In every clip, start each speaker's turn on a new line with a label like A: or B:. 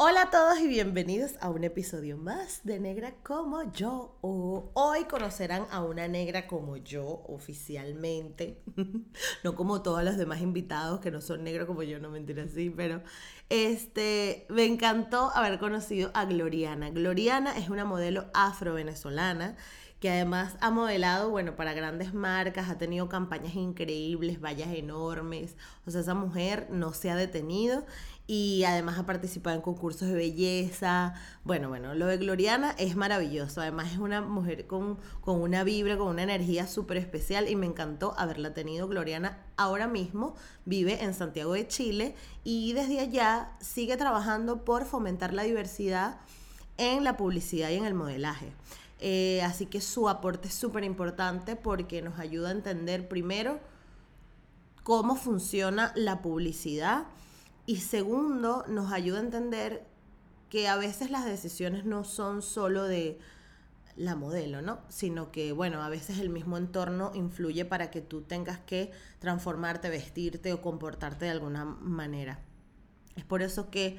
A: Hola a todos y bienvenidos a un episodio más de Negra como yo. hoy conocerán a una negra como yo oficialmente, no como todos los demás invitados que no son negros como yo, no mentira así, pero este me encantó haber conocido a Gloriana. Gloriana es una modelo afro-venezolana que además ha modelado, bueno, para grandes marcas, ha tenido campañas increíbles, vallas enormes, o sea, esa mujer no se ha detenido y además ha participado en concursos de belleza. Bueno, bueno, lo de Gloriana es maravilloso. Además es una mujer con, con una vibra, con una energía súper especial y me encantó haberla tenido. Gloriana ahora mismo vive en Santiago de Chile y desde allá sigue trabajando por fomentar la diversidad en la publicidad y en el modelaje. Eh, así que su aporte es súper importante porque nos ayuda a entender primero cómo funciona la publicidad y segundo, nos ayuda a entender que a veces las decisiones no son solo de la modelo, ¿no? Sino que, bueno, a veces el mismo entorno influye para que tú tengas que transformarte, vestirte o comportarte de alguna manera. Es por eso que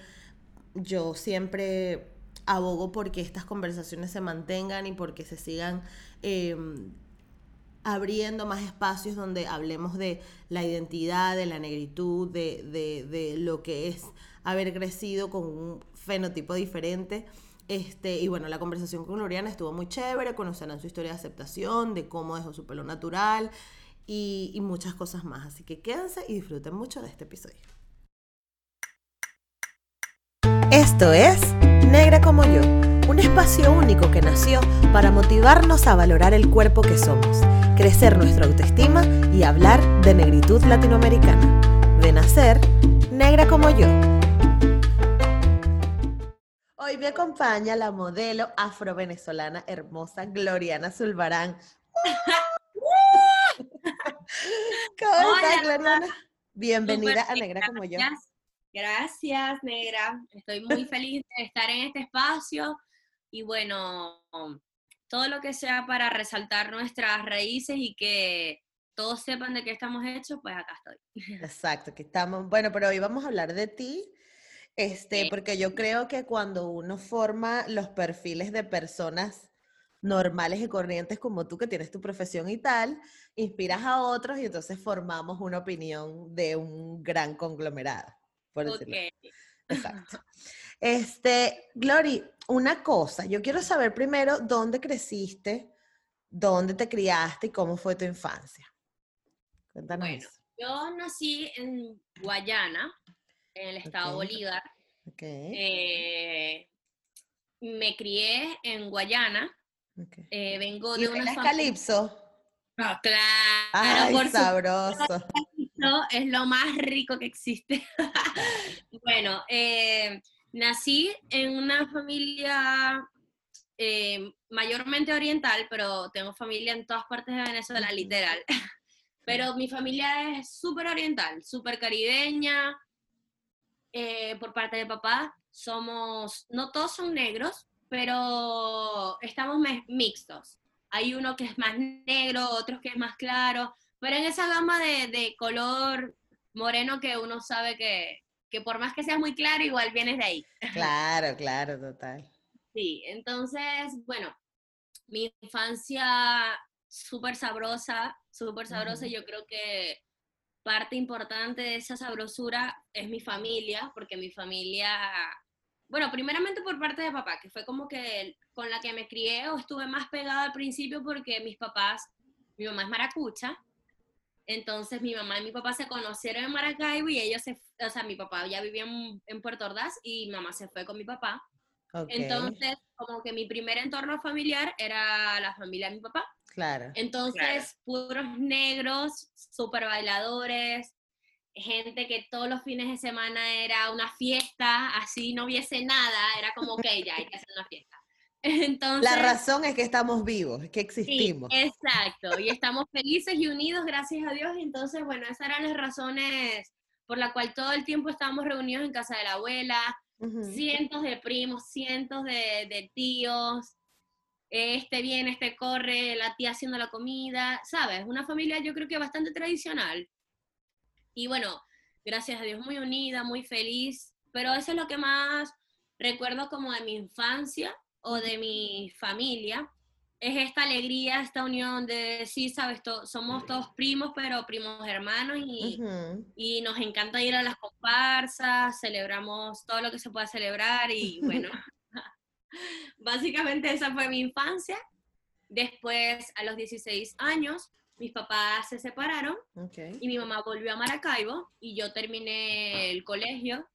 A: yo siempre abogo porque estas conversaciones se mantengan y porque se sigan em, abriendo más espacios donde hablemos de la identidad, de la negritud, de, lo que es haber crecido con un fenotipo diferente. Este, y bueno, la conversación con Gloriana estuvo muy chévere, conocerán su historia de aceptación, de cómo dejó su pelo natural y, y muchas cosas más. Así que quédense y disfruten mucho de este episodio. Esto es Negra como yo, un espacio único que nació para motivarnos a valorar el cuerpo que somos crecer nuestra autoestima y hablar de negritud latinoamericana. De nacer, negra como yo. Hoy me acompaña la modelo afro-venezolana hermosa Gloriana Zulbarán. ¿Cómo estás, Gloriana? Bienvenida a Negra como yo.
B: Gracias, Negra. Estoy muy feliz de estar en este espacio y bueno, todo lo que sea para resaltar nuestras raíces y que todos sepan de qué estamos hechos, pues acá estoy.
A: Exacto, que estamos, bueno, pero hoy vamos a hablar de ti, este, porque yo creo que cuando uno forma los perfiles de personas normales y corrientes como tú, que tienes tu profesión y tal, inspiras a otros y entonces formamos una opinión de un gran conglomerado, por decirlo. Exacto. Este, Glory, una cosa, yo quiero saber primero dónde creciste, dónde te criaste y cómo fue tu infancia.
B: Cuéntanos. Bueno, yo nací en Guayana, en el estado Bolívar. Eh, me crié en Guayana. Eh, vengo de una
A: familia... Calipso?
B: Claro,
A: Ay, por sabroso.
B: Es lo más rico que existe. bueno, eh, Nací en una familia eh, mayormente oriental, pero tengo familia en todas partes de Venezuela, literal. Pero mi familia es súper oriental, súper caribeña. Eh, por parte de papá, somos, no todos son negros, pero estamos mixtos. Hay uno que es más negro, otros que es más claro, pero en esa gama de, de color moreno que uno sabe que, que por más que sea muy claro, igual vienes de ahí.
A: Claro, claro, total.
B: Sí, entonces, bueno, mi infancia súper sabrosa, súper sabrosa, yo creo que parte importante de esa sabrosura es mi familia, porque mi familia, bueno, primeramente por parte de papá, que fue como que con la que me crié o estuve más pegada al principio porque mis papás, mi mamá es maracucha, entonces mi mamá y mi papá se conocieron en Maracaibo y ellos se, o sea, mi papá ya vivía en, Puerto Ordaz y mi mamá se fue con mi papá. Entonces, como que mi primer entorno familiar era la familia de mi papá.
A: Claro.
B: Entonces, puros negros, súper bailadores. gente que todos los fines de semana era una fiesta, así no hubiese nada, era como, ok, ya hay que hacer una fiesta. Entonces,
A: la razón es que estamos vivos, es que existimos.
B: Sí, exacto, y estamos felices y unidos, gracias a Dios. Entonces, bueno, esas eran las razones por la cual todo el tiempo estábamos reunidos en casa de la abuela, cientos de primos, cientos de, de tíos, este viene, este corre, la tía haciendo la comida, ¿sabes? Una familia yo creo que bastante tradicional. Y bueno, gracias a Dios muy unida, muy feliz, pero eso es lo que más recuerdo como de mi infancia o de mi familia, es esta alegría, esta unión de, sí, sabes, somos todos primos, pero primos hermanos y, y, nos encanta ir a las comparsas, celebramos todo lo que se pueda celebrar y bueno, básicamente esa fue mi infancia. Después, a los 16 años, mis papás se separaron y mi mamá volvió a Maracaibo y yo terminé el colegio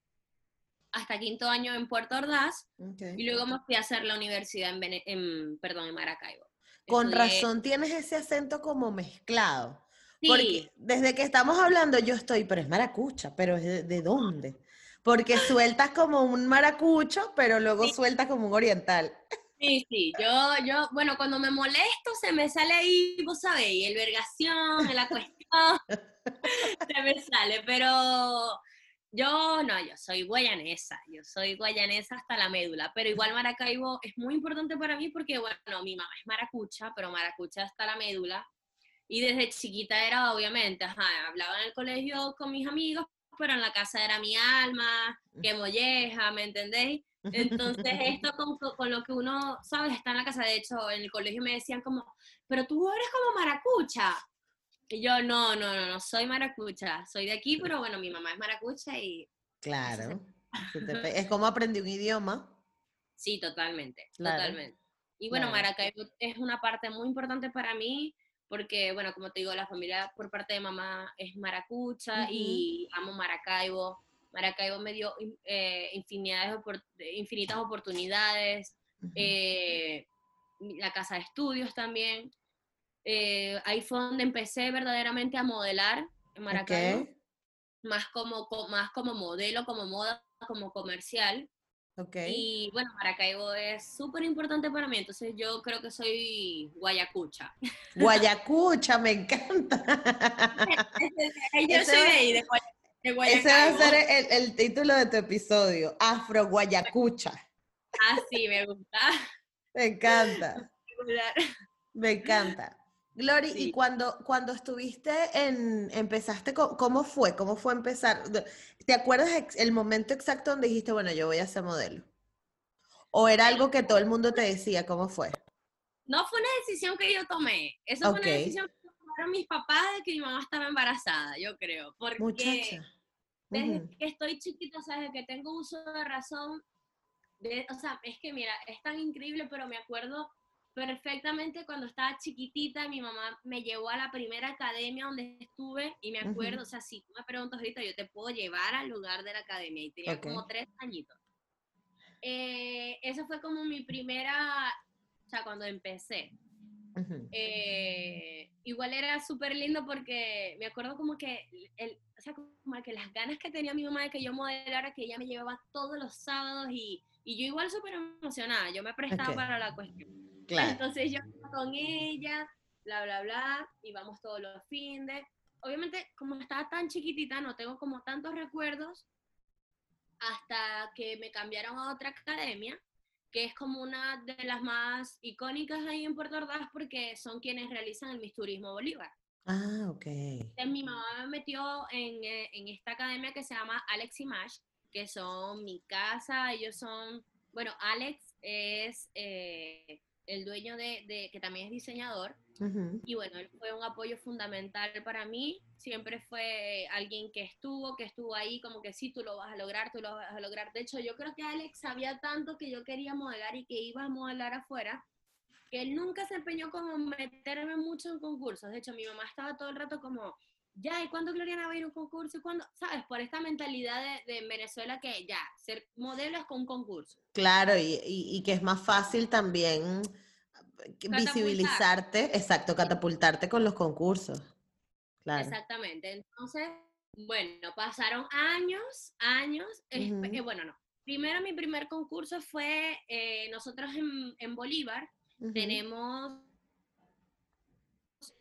B: hasta quinto año en Puerto Ordaz y luego me fui a hacer la universidad en, perdón, en Maracaibo.
A: Con razón tienes ese acento como mezclado. Porque desde que estamos hablando yo estoy, pero es maracucha, pero ¿de, de dónde? Porque sueltas como un maracucho, pero luego sueltas como un oriental.
B: Sí, sí, yo, yo, bueno, cuando me molesto se me sale ahí, vos sabéis, el vergación, la cuestión, se me sale, pero yo no, yo soy guayanesa, yo soy guayanesa hasta la médula, pero igual Maracaibo es muy importante para mí porque, bueno, mi mamá es maracucha, pero maracucha hasta la médula. Y desde chiquita era, obviamente, ajá, hablaba en el colegio con mis amigos, pero en la casa era mi alma, que molleja, ¿me entendéis? Entonces, esto con, con, lo que uno, ¿sabes? Está en la casa. De hecho, en el colegio me decían como, pero tú eres como maracucha. Y yo, no, no, no, no soy maracucha, soy de aquí, pero bueno, mi mamá es maracucha y...
A: Claro. es como aprendí un idioma.
B: Sí, totalmente, totalmente. Y bueno, Maracaibo es una parte muy importante para mí, porque, bueno, como te digo, la familia por parte de mamá es maracucha y amo Maracaibo. Maracaibo me dio eh, infinitas oportunidades, eh, la casa de estudios también. Eh, ahí fue donde empecé verdaderamente a modelar en Maracaibo. Más, como, más como modelo, como moda, como comercial.
A: Okay.
B: Y bueno, Maracaibo es súper importante para mí, entonces yo creo que soy guayacucha.
A: Guayacucha, me encanta.
B: yo soy de ahí, de, Guayacucha.
A: Ese va a ser el, el, título de tu episodio, Afro Guayacucha.
B: Ah, sí, me gusta.
A: Me encanta. Me encanta. Glory, y cuando, cuando estuviste en, empezaste, ¿cómo fue? ¿Cómo fue empezar? ¿Te acuerdas el momento exacto donde dijiste, bueno, yo voy a ser modelo? ¿O era algo que todo el mundo te decía? ¿Cómo fue?
B: No fue una decisión que yo tomé. Eso fue una decisión que tomaron mis papás de que mi mamá estaba embarazada, yo creo. Porque
A: Muchacha.
B: desde que estoy chiquita, o sea, desde que tengo uso de razón, de, o sea, es que mira, es tan increíble, pero me acuerdo perfectamente cuando estaba chiquitita, mi mamá me llevó a la primera academia donde estuve y me acuerdo, o sea, si tú me preguntas ahorita, yo te puedo llevar al lugar de la academia y tenía como tres añitos. Eh, esa fue como mi primera, o sea, cuando empecé. Eh, igual era súper lindo porque me acuerdo como que, el, o sea, como que las ganas que tenía mi mamá de que yo modelara, que ella me llevaba todos los sábados y, y yo igual súper emocionada, yo me prestaba para la cuestión. Entonces yo con ella, bla, bla, bla, y vamos todos los fines. Obviamente, como estaba tan chiquitita, no tengo como tantos recuerdos hasta que me cambiaron a otra academia, que es como una de las más icónicas ahí en Puerto Ordaz porque son quienes realizan el Miss Turismo Bolívar.
A: Ah, ok.
B: Entonces, mi mamá me metió en, eh, en, esta academia que se llama Alex y Mash, que son mi casa, ellos son, bueno, Alex es eh, el dueño de, que también es diseñador, y bueno, él fue un apoyo fundamental para mí, siempre fue alguien que estuvo, que estuvo ahí, como que sí, tú lo vas a lograr, tú lo vas a lograr. De hecho, yo creo que Alex sabía tanto que yo quería modelar y que iba a modelar afuera, que él nunca se empeñó como meterme mucho en concursos. De hecho, mi mamá estaba todo el rato como, ya, ¿y cuándo Gloriana va a ir a un concurso? ¿Y cuándo? ¿Sabes? Por esta mentalidad de, Venezuela que ya, ser modelo es con un concurso.
A: Claro, y, y, que es más fácil también visibilizarte, exacto, catapultarte con los concursos. Claro.
B: Exactamente. Entonces, Bueno, pasaron años, años. eh, bueno, no. Primero mi primer concurso fue, eh, nosotros en, en Bolívar tenemos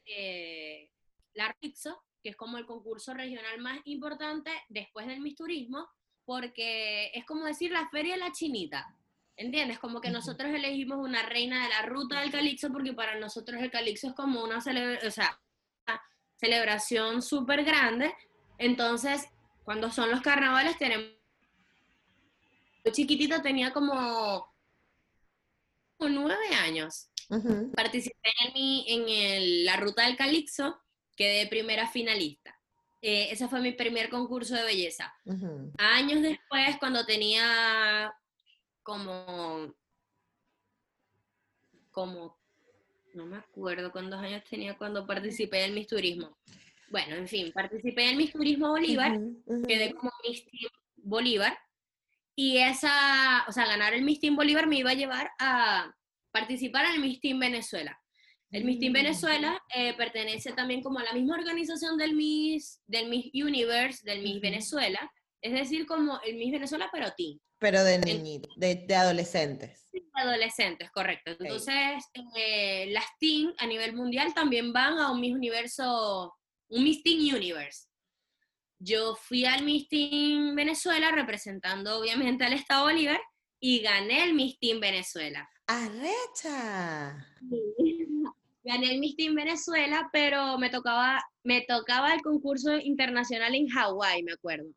B: eh, la RIXO, que es como el concurso regional más importante después del Miss Turismo, porque es como decir la feria de la chinita. ¿Entiendes? Como que nosotros elegimos una reina de la ruta del Calixto porque para nosotros el Calixto es como una, cele- o sea, una celebración súper grande. Entonces, cuando son los carnavales tenemos... Yo chiquitita tenía como, como nueve años
A: Ujú.
B: participé en, mi- en el- la ruta del Calixto, quedé primera finalista. Eh, ese fue mi primer concurso de belleza. Años después, cuando tenía como, como, no me acuerdo cuántos años tenía cuando participé en Miss Turismo. Bueno, en fin, participé en Miss Turismo Bolívar, quedé como Miss Team Bolívar. Y esa, o sea, ganar el Miss Team Bolívar me iba a llevar a participar en el Miss Team Venezuela. El Miss Team
A: Mm.
B: Venezuela eh, pertenece también como a la misma organización del Miss, del Miss Universe, del Miss. Venezuela. Es decir, como el Miss Venezuela, pero teen.
A: Pero de niñitos, de, de adolescentes.
B: Adolescentes, correcto. Entonces, eh, las teen a nivel mundial también van a un Miss Universo, un Miss Teen Universe. Yo fui al Miss Teen Venezuela representando obviamente al Estado Bolívar y gané el Miss Teen Venezuela.
A: ¡Arrecha!
B: Gané el Miss Teen Venezuela, pero me tocaba, me tocaba el concurso internacional en Hawái, me acuerdo.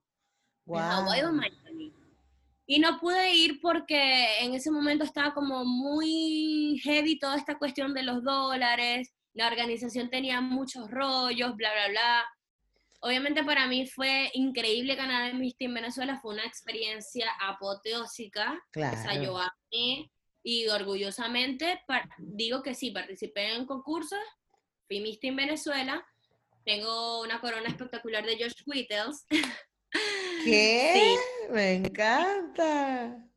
B: En Hawái o. Miami. Y no pude ir porque en ese momento estaba como muy heavy toda esta cuestión de los dólares, la organización tenía muchos rollos, bla, bla, bla. Obviamente para mí fue increíble ganar el Miss Teen Venezuela, fue una experiencia apoteósica. O sea, yo
A: Claro.
B: amé y orgullosamente digo que sí, participé en concursos, fui Miss Teen Venezuela, tengo una corona espectacular de George Whittles.
A: ¿Qué? Me encanta.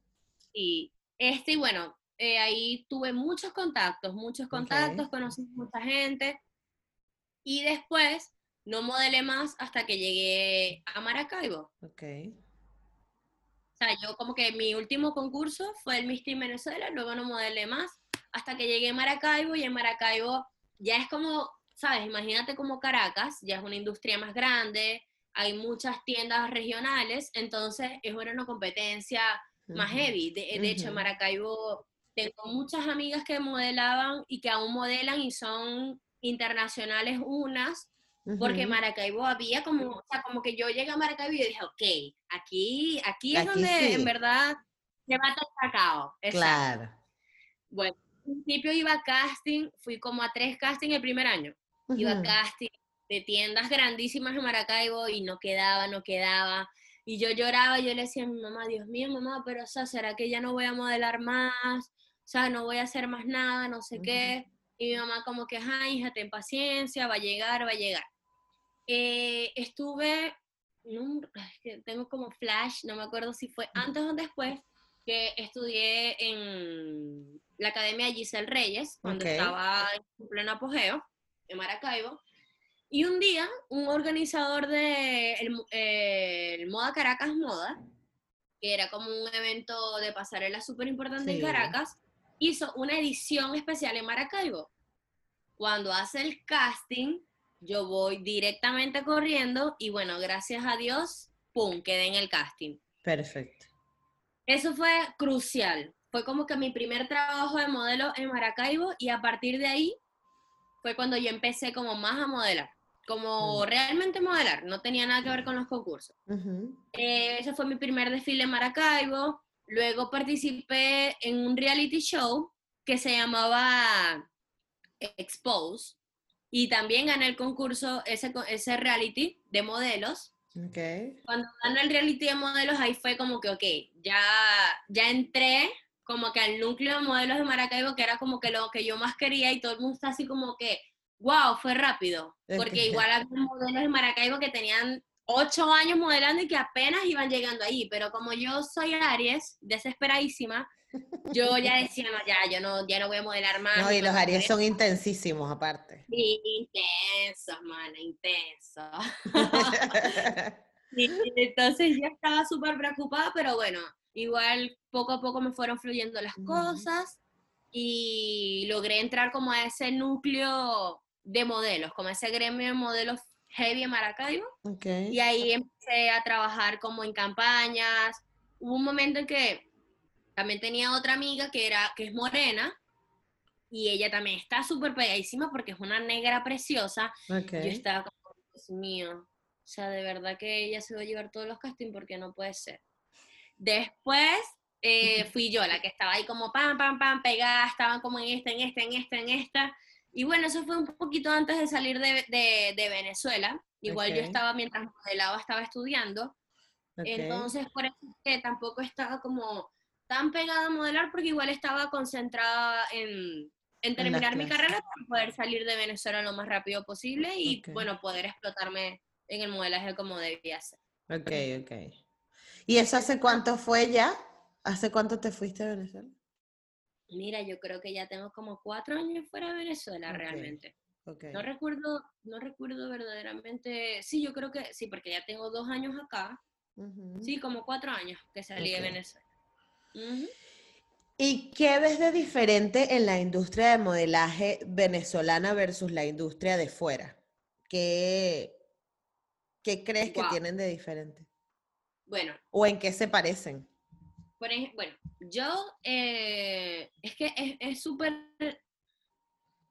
B: Y este, y bueno, eh, ahí tuve muchos contactos, muchos contactos,
A: Ok.
B: conocí mucha gente. Y después no modelé más hasta que llegué a Maracaibo.
A: Ok.
B: O sea, yo como que mi último concurso fue el Miss Teen Venezuela, luego no modelé más, hasta que llegué a Maracaibo y en Maracaibo ya es como, ¿sabes? Imagínate como Caracas, ya es una industria más grande, hay muchas tiendas regionales, entonces es una competencia más heavy. De, de hecho, en. Maracaibo tengo muchas amigas que modelaban y que aún modelan y son internacionales unas, porque. Maracaibo había como, o sea, como que yo llegué a Maracaibo y dije, ok, aquí, aquí es
A: Aquí
B: donde
A: sí.
B: en verdad se mata el cacao. Exacto.
A: Claro.
B: Bueno, al principio iba a casting, fui como a tres castings el primer año. Iba a casting de tiendas grandísimas en Maracaibo y no quedaba, no quedaba. Y yo lloraba y yo le decía a mi mamá, Dios mío, mamá, pero o sea, ¿será que ya no voy a modelar más? O sea, no voy a hacer más nada, no sé qué. Y mi mamá como que, ay, hija, ten paciencia, va a llegar, va a llegar. Eh, estuve, en que tengo como flash, no me acuerdo si fue antes o después, que estudié en la Academia Giselle Reyes, cuando
A: Ok.
B: estaba en pleno apogeo, en Maracaibo. Y un día, un organizador de el, eh, el Moda Caracas Moda, que era como un evento de pasarela súper importante en
A: Sí.
B: Caracas, hizo una edición especial en Maracaibo. Cuando hace el casting, yo voy directamente corriendo y bueno, gracias a Dios, ¡pum!, quedé en el casting.
A: Perfecto.
B: Eso fue crucial. Fue como que mi primer trabajo de modelo en Maracaibo y a partir de ahí fue cuando yo empecé como más a modelar, como realmente modelar, no tenía nada que ver con los concursos. Eh, ese fue mi primer desfile en Maracaibo. Luego participé en un reality show que se llamaba Expose y también gané el concurso, ese, ese reality de modelos.
A: Ok.
B: Cuando gané el reality de modelos, ahí fue como que, ok, ya, ya entré como que al núcleo de modelos de Maracaibo, que era como que lo que yo más quería y todo el mundo está así como que, wow, fue rápido. Porque
A: que-
B: igual había modelos de Maracaibo que tenían ocho años modelando y que apenas iban llegando ahí, pero como yo soy Aries, desesperadísima, yo ya decía, no, ya, yo no, ya no voy a modelar más.
A: No, y los Aries son intensísimos aparte.
B: Sí, intensos, mana, intensos. entonces yo estaba súper preocupada, pero bueno, igual poco a poco me fueron fluyendo las cosas y logré entrar como a ese núcleo de modelos, como a ese gremio de modelos heavy en Maracaibo. Y ahí empecé a trabajar como en campañas. Hubo un momento en que también tenía otra amiga que, era, que es morena y ella también está súper pegadísima porque es una negra preciosa. Yo estaba como, Dios mío, o sea, de verdad que ella se va a llevar todos los castings porque no puede ser. Después eh, fui yo la que estaba ahí como pam, pam, pam, pegada, estaban como en esta, en esta, en esta, en esta. Y bueno, eso fue un poquito antes de salir de, de, Venezuela. Igual yo estaba, mientras modelaba, estaba estudiando. Entonces, por eso que tampoco estaba como tan pegada a modelar, porque igual estaba concentrada en, en terminar mi carrera para poder salir de Venezuela lo más rápido posible y, bueno, poder explotarme en el modelaje como debía ser.
A: Ok, ok. ¿Y eso hace cuánto fue ya? ¿Hace cuánto te fuiste a Venezuela?
B: Mira, yo creo que ya tengo como cuatro años fuera de Venezuela realmente. No recuerdo, no recuerdo verdaderamente. Sí, yo creo que sí, porque ya tengo dos años acá. Sí, como cuatro años que salí de Venezuela.
A: ¿Y qué ves de diferente en la industria de modelaje venezolana versus la industria de fuera? ¿Qué, qué crees que tienen de diferente?
B: Bueno.
A: ¿O en qué se parecen?
B: Bueno, yo, eh, es que es súper,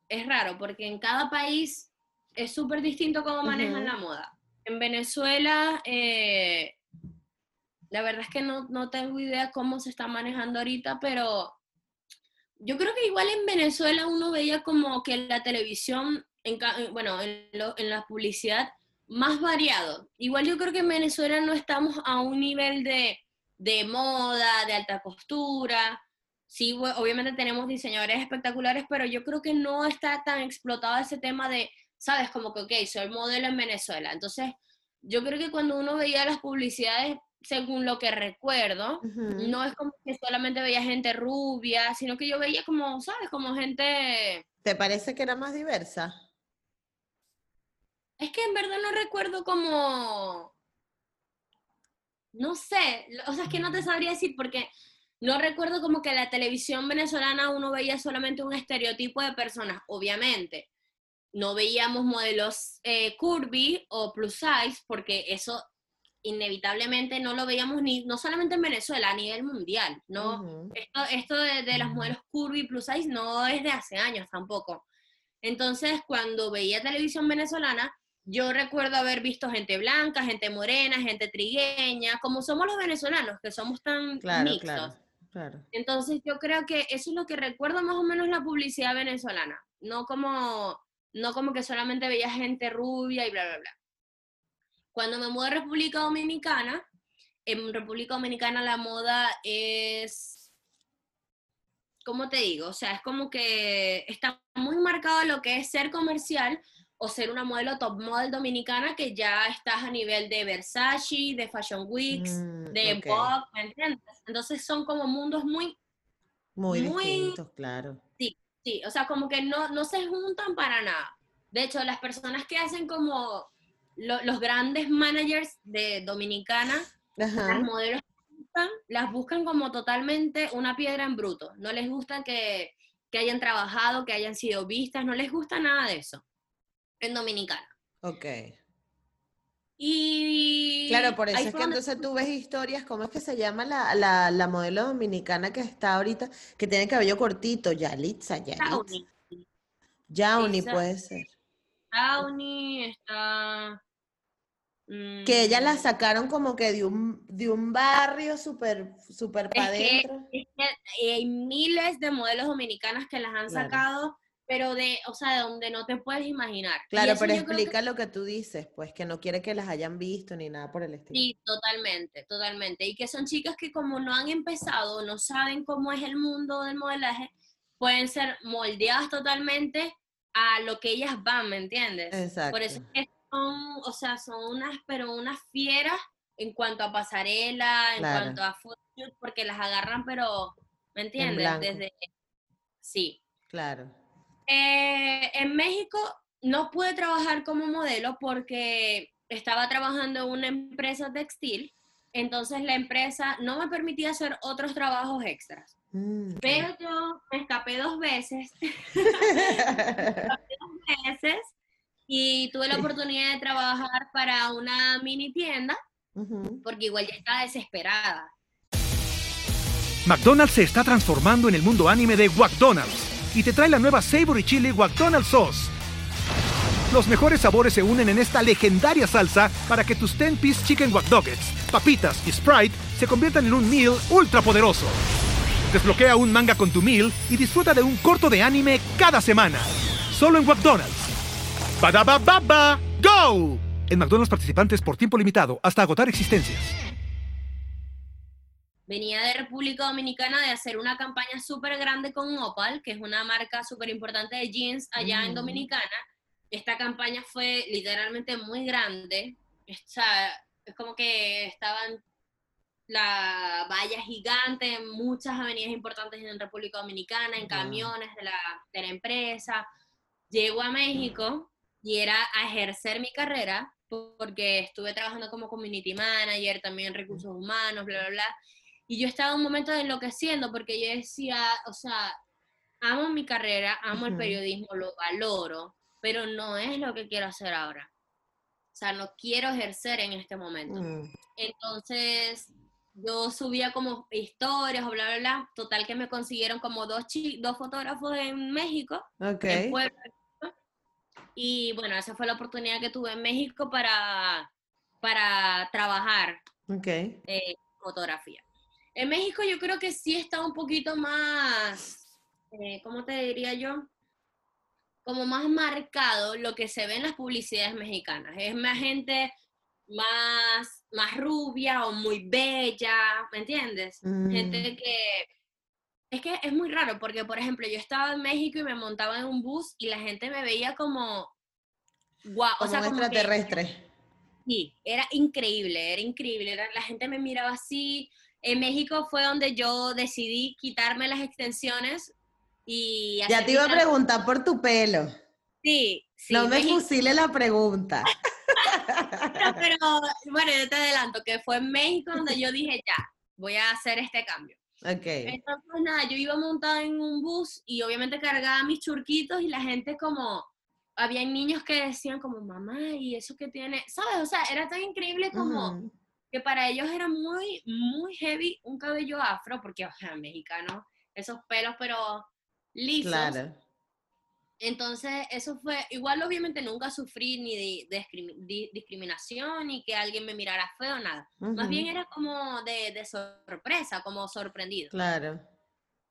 B: es, raro, porque en cada país es súper distinto cómo manejan la moda. En Venezuela, eh, la verdad es que no, no tengo idea cómo se está manejando ahorita, pero yo creo que igual en Venezuela uno veía como que la televisión, en, bueno, en, en, la publicidad, más variado. Igual yo creo que en Venezuela no estamos a un nivel de de moda, de alta costura. Sí, obviamente tenemos diseñadores espectaculares, pero yo creo que no está tan explotado ese tema de, sabes, como que, ok, soy modelo en Venezuela. Entonces, yo creo que cuando uno veía las publicidades, según lo que recuerdo, no es como que solamente veía gente rubia, sino que yo veía como, sabes, como gente...
A: ¿Te parece que era más diversa?
B: Es que en verdad no recuerdo como no sé, o sea, es que no te sabría decir porque no recuerdo como que la televisión venezolana uno veía solamente un estereotipo de personas, obviamente. No veíamos modelos eh, curvy o plus size porque eso inevitablemente no lo veíamos ni, no solamente en Venezuela, a nivel mundial, ¿no? Esto, esto de, de las modelos curvy plus size no es de hace años tampoco. Entonces, cuando veía televisión venezolana, yo recuerdo haber visto gente blanca, gente morena, gente trigueña, como somos los venezolanos, que somos tan claro, mixtos. Claro, Entonces yo creo que eso es lo que recuerdo más o menos la publicidad venezolana, no como, no como que solamente veía gente rubia y bla, bla, bla. Cuando me mudé a República Dominicana, en República Dominicana la moda es, ¿cómo te digo? O sea, es como que está muy marcado lo que es ser comercial, o ser una modelo top model dominicana que ya estás a nivel de Versace, de Fashion Weeks, mm, de Vogue, ¿me entiendes? Entonces son como mundos muy...
A: Muy, distintos, claro.
B: Sí, sí, o sea, como que no, no se juntan para nada. De hecho, las personas que hacen como los grandes managers de Dominicana, las modelos las buscan como totalmente una piedra en bruto. No les gusta que, que hayan trabajado, que hayan sido vistas, no les gusta nada de eso en Dominicana.
A: Ok.
B: Y...
A: Claro, por eso es que entonces tú ves historias, ¿cómo es que se llama la, la, la modelo dominicana que está ahorita, que tiene cabello cortito? Yalitza, Yalitza. Yauni puede ser.
B: Yauni está...
A: Que ella la mm. sacaron como que de un, de un barrio súper super para adentro.
B: hay miles de modelos dominicanas que las han sacado pero de, o sea, de donde no te puedes imaginar.
A: Claro, pero explica lo que tú dices, pues que no quiere que las hayan visto ni nada por el estilo.
B: Sí, totalmente, totalmente. Y que son chicas que como no han empezado, no saben cómo es el mundo del modelaje, pueden ser moldeadas totalmente a lo que ellas van, ¿me entiendes?
A: Exacto.
B: Por eso es que son, o sea, son unas, pero unas fieras en cuanto a pasarela, en
A: Claro.
B: cuanto a photoshoot, porque las agarran, pero, ¿me entiendes? Desde, sí.
A: Claro.
B: Eh, en México no pude trabajar como modelo porque estaba trabajando en una empresa textil, entonces la empresa no me permitía hacer otros trabajos extras.
A: Mm.
B: Pero yo me escapé dos veces, dos veces, y tuve la oportunidad de trabajar para una mini tienda, porque igual ya estaba desesperada.
C: McDonald's se está transformando en el mundo anime de McDonald's y te trae la nueva Savory Chili McDonald's Sauce. Los mejores sabores se unen en esta legendaria salsa para que tus 10-piece chicken wack papitas y Sprite se conviertan en un meal ultra poderoso. Desbloquea un manga con tu meal y disfruta de un corto de anime cada semana. Solo en McDonald's. Badaba baba, go! En McDonald's participantes por tiempo limitado hasta agotar existencias.
B: Venía de República Dominicana de hacer una campaña súper grande con Opal, que es una marca súper importante de jeans allá en
A: Mm.
B: Dominicana. Esta campaña fue literalmente muy grande. O sea, es como que estaban la valla gigante en muchas avenidas importantes en República Dominicana, en camiones de la, de la empresa. Llego a México y era a ejercer mi carrera porque estuve trabajando como community manager, también en recursos humanos, bla, bla, bla. Y yo estaba un momento enloqueciendo porque yo decía, o sea, amo mi carrera, amo el periodismo, lo valoro, pero no es lo que quiero hacer ahora. O sea, no quiero ejercer en este momento.
A: Mm,
B: Entonces, yo subía como historias o bla, bla, bla. Total que me consiguieron como dos, dos fotógrafos en México,
A: Ok.
B: en Puebla. Y bueno, esa fue la oportunidad que tuve en México para, para trabajar
A: Ok.
B: eh, fotografía. En México yo creo que sí está un poquito más, eh, ¿cómo te diría yo? Como más marcado lo que se ve en las publicidades mexicanas. Es más gente más, más rubia o muy bella, ¿me entiendes?
A: Mm.
B: Gente que... Es que es muy raro porque, por ejemplo, yo estaba en México y me montaba en un bus y la gente me veía como... Guau, o sea,
A: un
B: como que-
A: extraterrestre.
B: Sí, era increíble, era increíble. era- la gente me miraba así. En México fue donde yo decidí quitarme las extensiones y...
A: Ya te iba a preguntar por tu pelo.
B: Sí, sí.
A: no me
B: México-
A: fusile la pregunta.
B: pero, pero, bueno, yo te adelanto que fue en México donde yo dije, ya, voy a hacer este cambio.
A: Ok.
B: Entonces, nada, yo iba montada en un bus y obviamente cargaba mis churquitos y la gente como... Había niños que decían como, mamá, ¿y eso que tiene? ¿Sabes? O sea, era tan increíble como... que para ellos era muy, muy heavy un cabello afro, porque, o sea, mexicano, esos pelos, pero lisos.
A: Claro.
B: Entonces, eso fue, igual obviamente nunca sufrí ni de, de discrimi- di- discriminación, ni que alguien me mirara feo, nada. Más bien era como de, de sorpresa, como sorprendido.
A: Claro.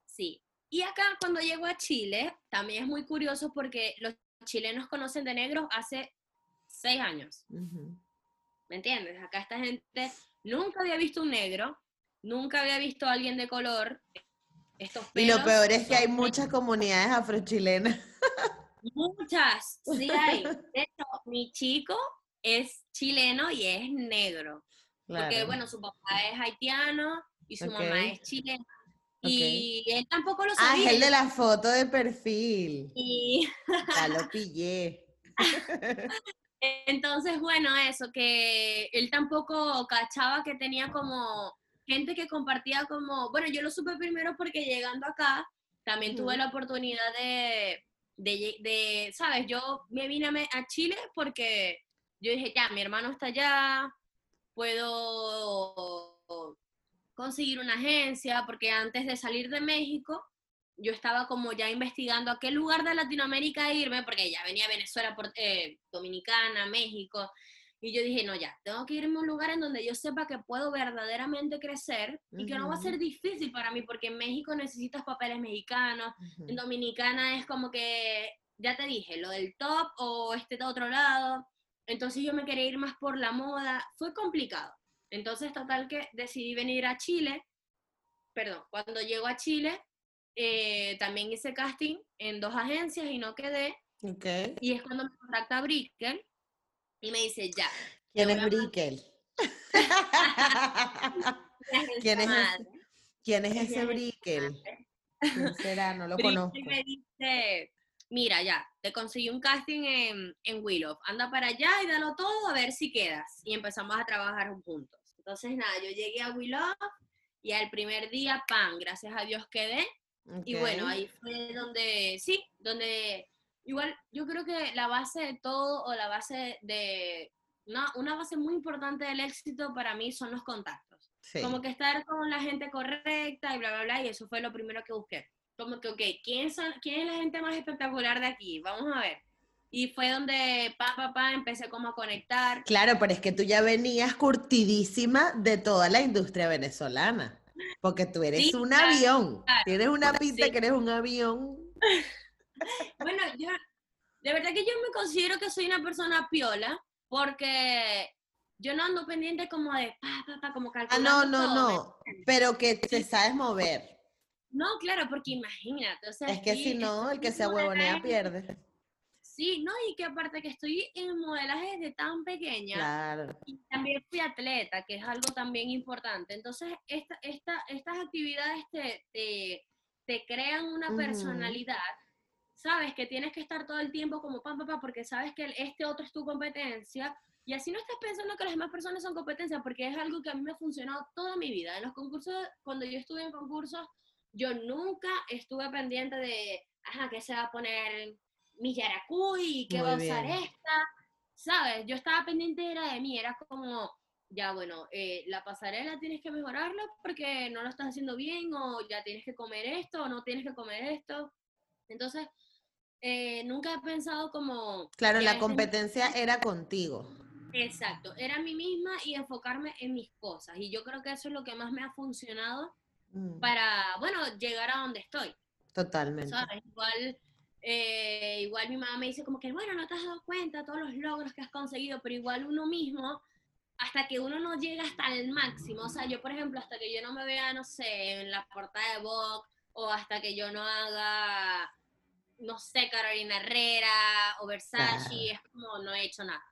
B: Sí. Y acá cuando llego a Chile, también es muy curioso porque los chilenos conocen de negros hace seis años. ¿Me entiendes? Acá esta gente nunca había visto un negro, nunca había visto a alguien de color. Estos
A: Y lo
B: pelos
A: peor es que hay muchas comunidades afrochilenas.
B: Muchas, sí hay. De hecho, mi chico es chileno y es negro. Porque, bueno, su papá es haitiano y su mamá es chilena. Y él tampoco lo
A: Ah,
B: sabía.
A: es el de la foto de perfil.
B: Y
A: Ya lo pillé.
B: entonces, bueno, eso, que él tampoco cachaba que tenía como gente que compartía como, bueno, yo lo supe primero porque llegando acá también tuve la oportunidad de, de, de, ¿sabes? Yo me vine a Chile porque yo dije, ya, mi hermano está allá, puedo conseguir una agencia, porque antes de salir de México, yo estaba como ya investigando a qué lugar de Latinoamérica irme, porque ya venía Venezuela, por- eh, Dominicana, México, y yo dije, no, ya, tengo que irme a un lugar en donde yo sepa que puedo verdaderamente crecer y que no va a ser difícil para mí, porque en México necesitas papeles mexicanos,
A: Ujú.
B: en Dominicana es como que, ya te dije, lo del top o este de otro lado. Entonces yo me quería ir más por la moda. Fue complicado. Entonces, total que decidí venir a Chile. Perdón, cuando llego a Chile, eh, también hice casting en dos agencias y no quedé.
A: Ok.
B: Y es cuando me contacta Brickell Y me dice, ya.
A: ¿Quién es Brickel? ¿Quién es, ese, ¿Quién es ese Brickel? ¿Quién será? No lo conozco.
B: me dice, mira, ya, te conseguí un casting en, en Willow, anda para allá y dalo todo a ver si quedas. Y empezamos a trabajar juntos. Entonces, nada, yo llegué a Willow y al primer día, pan, gracias a Dios quedé. Y bueno, ahí fue donde, sí, donde igual yo creo que la base de todo o la base de, una, una base muy importante del éxito para mí son los contactos. Como que estar con la gente correcta y bla, bla, bla, y eso fue lo primero que busqué. Como que, ok, ¿quién, son, ¿quién es la gente más espectacular de aquí? Vamos a ver. Y fue donde, pa, pa, pa, empecé como a conectar.
A: Claro, pero es que tú ya venías curtidísima de toda la industria venezolana. Porque tú eres un avión. Tienes una pinta que eres un avión.
B: bueno, yo, de verdad que yo me considero que soy una persona piola, porque yo no ando pendiente como de pa, pa, pa, como calculando.
A: Ah, no, no, no. Pero que te sabes mover.
B: No, claro, porque imagínate. O sea,
A: es que si no, el que se huevonea pierde.
B: Sí, no, y que aparte que estoy en modelaje desde tan pequeña,
A: claro.
B: y también fui atleta, que es algo también importante. Entonces, esta, esta, estas actividades te, te, crean una personalidad, sabes que tienes que estar todo el tiempo como pam, pam, porque sabes que este otro es tu competencia, y así no estás pensando que las demás personas son competencia, porque es algo que a mí me ha funcionado toda mi vida. En los concursos, cuando yo estuve en concursos, yo nunca estuve pendiente de, ajá, ¿qué se va a poner mi Yaracuy, ¿qué va a usar esta? ¿Sabes? Yo estaba pendiente era de mí, era como, ya bueno, eh, la pasarela tienes que mejorarla porque no lo estás haciendo bien, o ya tienes que comer esto, o no tienes que comer esto. Entonces, eh, nunca he pensado como...
A: Claro, la competencia era contigo.
B: Exacto, era mí misma y enfocarme en mis cosas. Y yo creo que eso es lo que más me ha funcionado mm. para, bueno, llegar a donde estoy.
A: Totalmente.
B: ¿Sabes? Igual eh, igual mi mamá me dice como que, bueno, no te has dado cuenta de todos los logros que has conseguido, pero igual uno mismo, hasta que uno no llega hasta el máximo, o sea, yo por ejemplo, hasta que yo no me vea, no sé, en la portada de Vogue, o hasta que yo no haga, no sé, Carolina Herrera o Versace, es como no he hecho nada.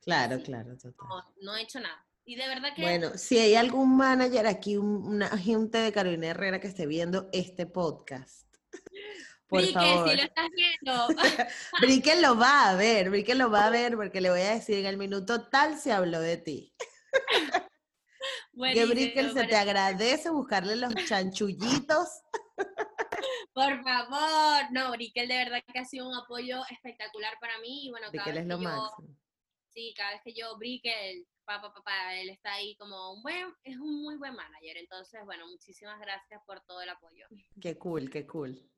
A: Claro, claro, total.
B: No, he hecho nada. Y de verdad que...
A: Bueno, si hay algún manager aquí, una gente de Carolina Herrera que esté viendo este podcast, por
B: si lo estás viendo.
A: Brique lo va a ver, Brique lo va a ver porque le voy a decir en el minuto tal se habló de ti. que Brickell se te agradece buscarle los chanchullitos.
B: Por favor, no, Brickell de verdad que ha sido un apoyo espectacular para mí. Y bueno,
A: cada vez es lo máximo.
B: Sí, cada vez que yo Brickell, papá, papá, él está ahí como un buen, es un muy buen manager. Entonces, bueno, muchísimas gracias por todo el apoyo.
A: Qué cool, qué cool.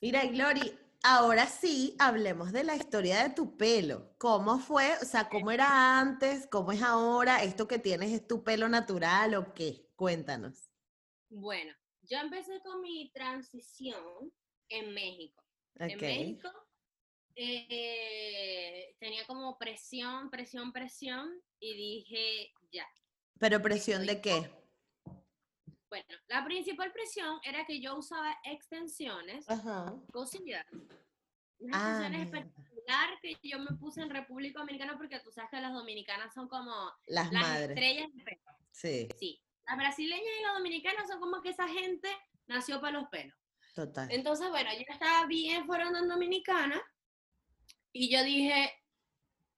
A: Mira, Glory, ahora sí hablemos de la historia de tu pelo. ¿Cómo fue? O sea, ¿cómo era antes? ¿Cómo es ahora? ¿Esto que tienes es tu pelo natural o qué? Cuéntanos.
B: Bueno, yo empecé con mi transición en México. En México eh, tenía como presión, presión, presión y dije ya.
A: ¿Pero presión de qué?
B: Bueno, la principal presión era que yo usaba extensiones cosidas. Una ah, extensión espectacular que yo me puse en República Dominicana porque tú sabes que las dominicanas son como
A: las,
B: estrellas de pelo.
A: Sí.
B: Sí. Las brasileñas y las dominicanas son como que esa gente nació para los pelos.
A: Total.
B: Entonces, bueno, yo estaba bien fuera en Dominicana y yo dije,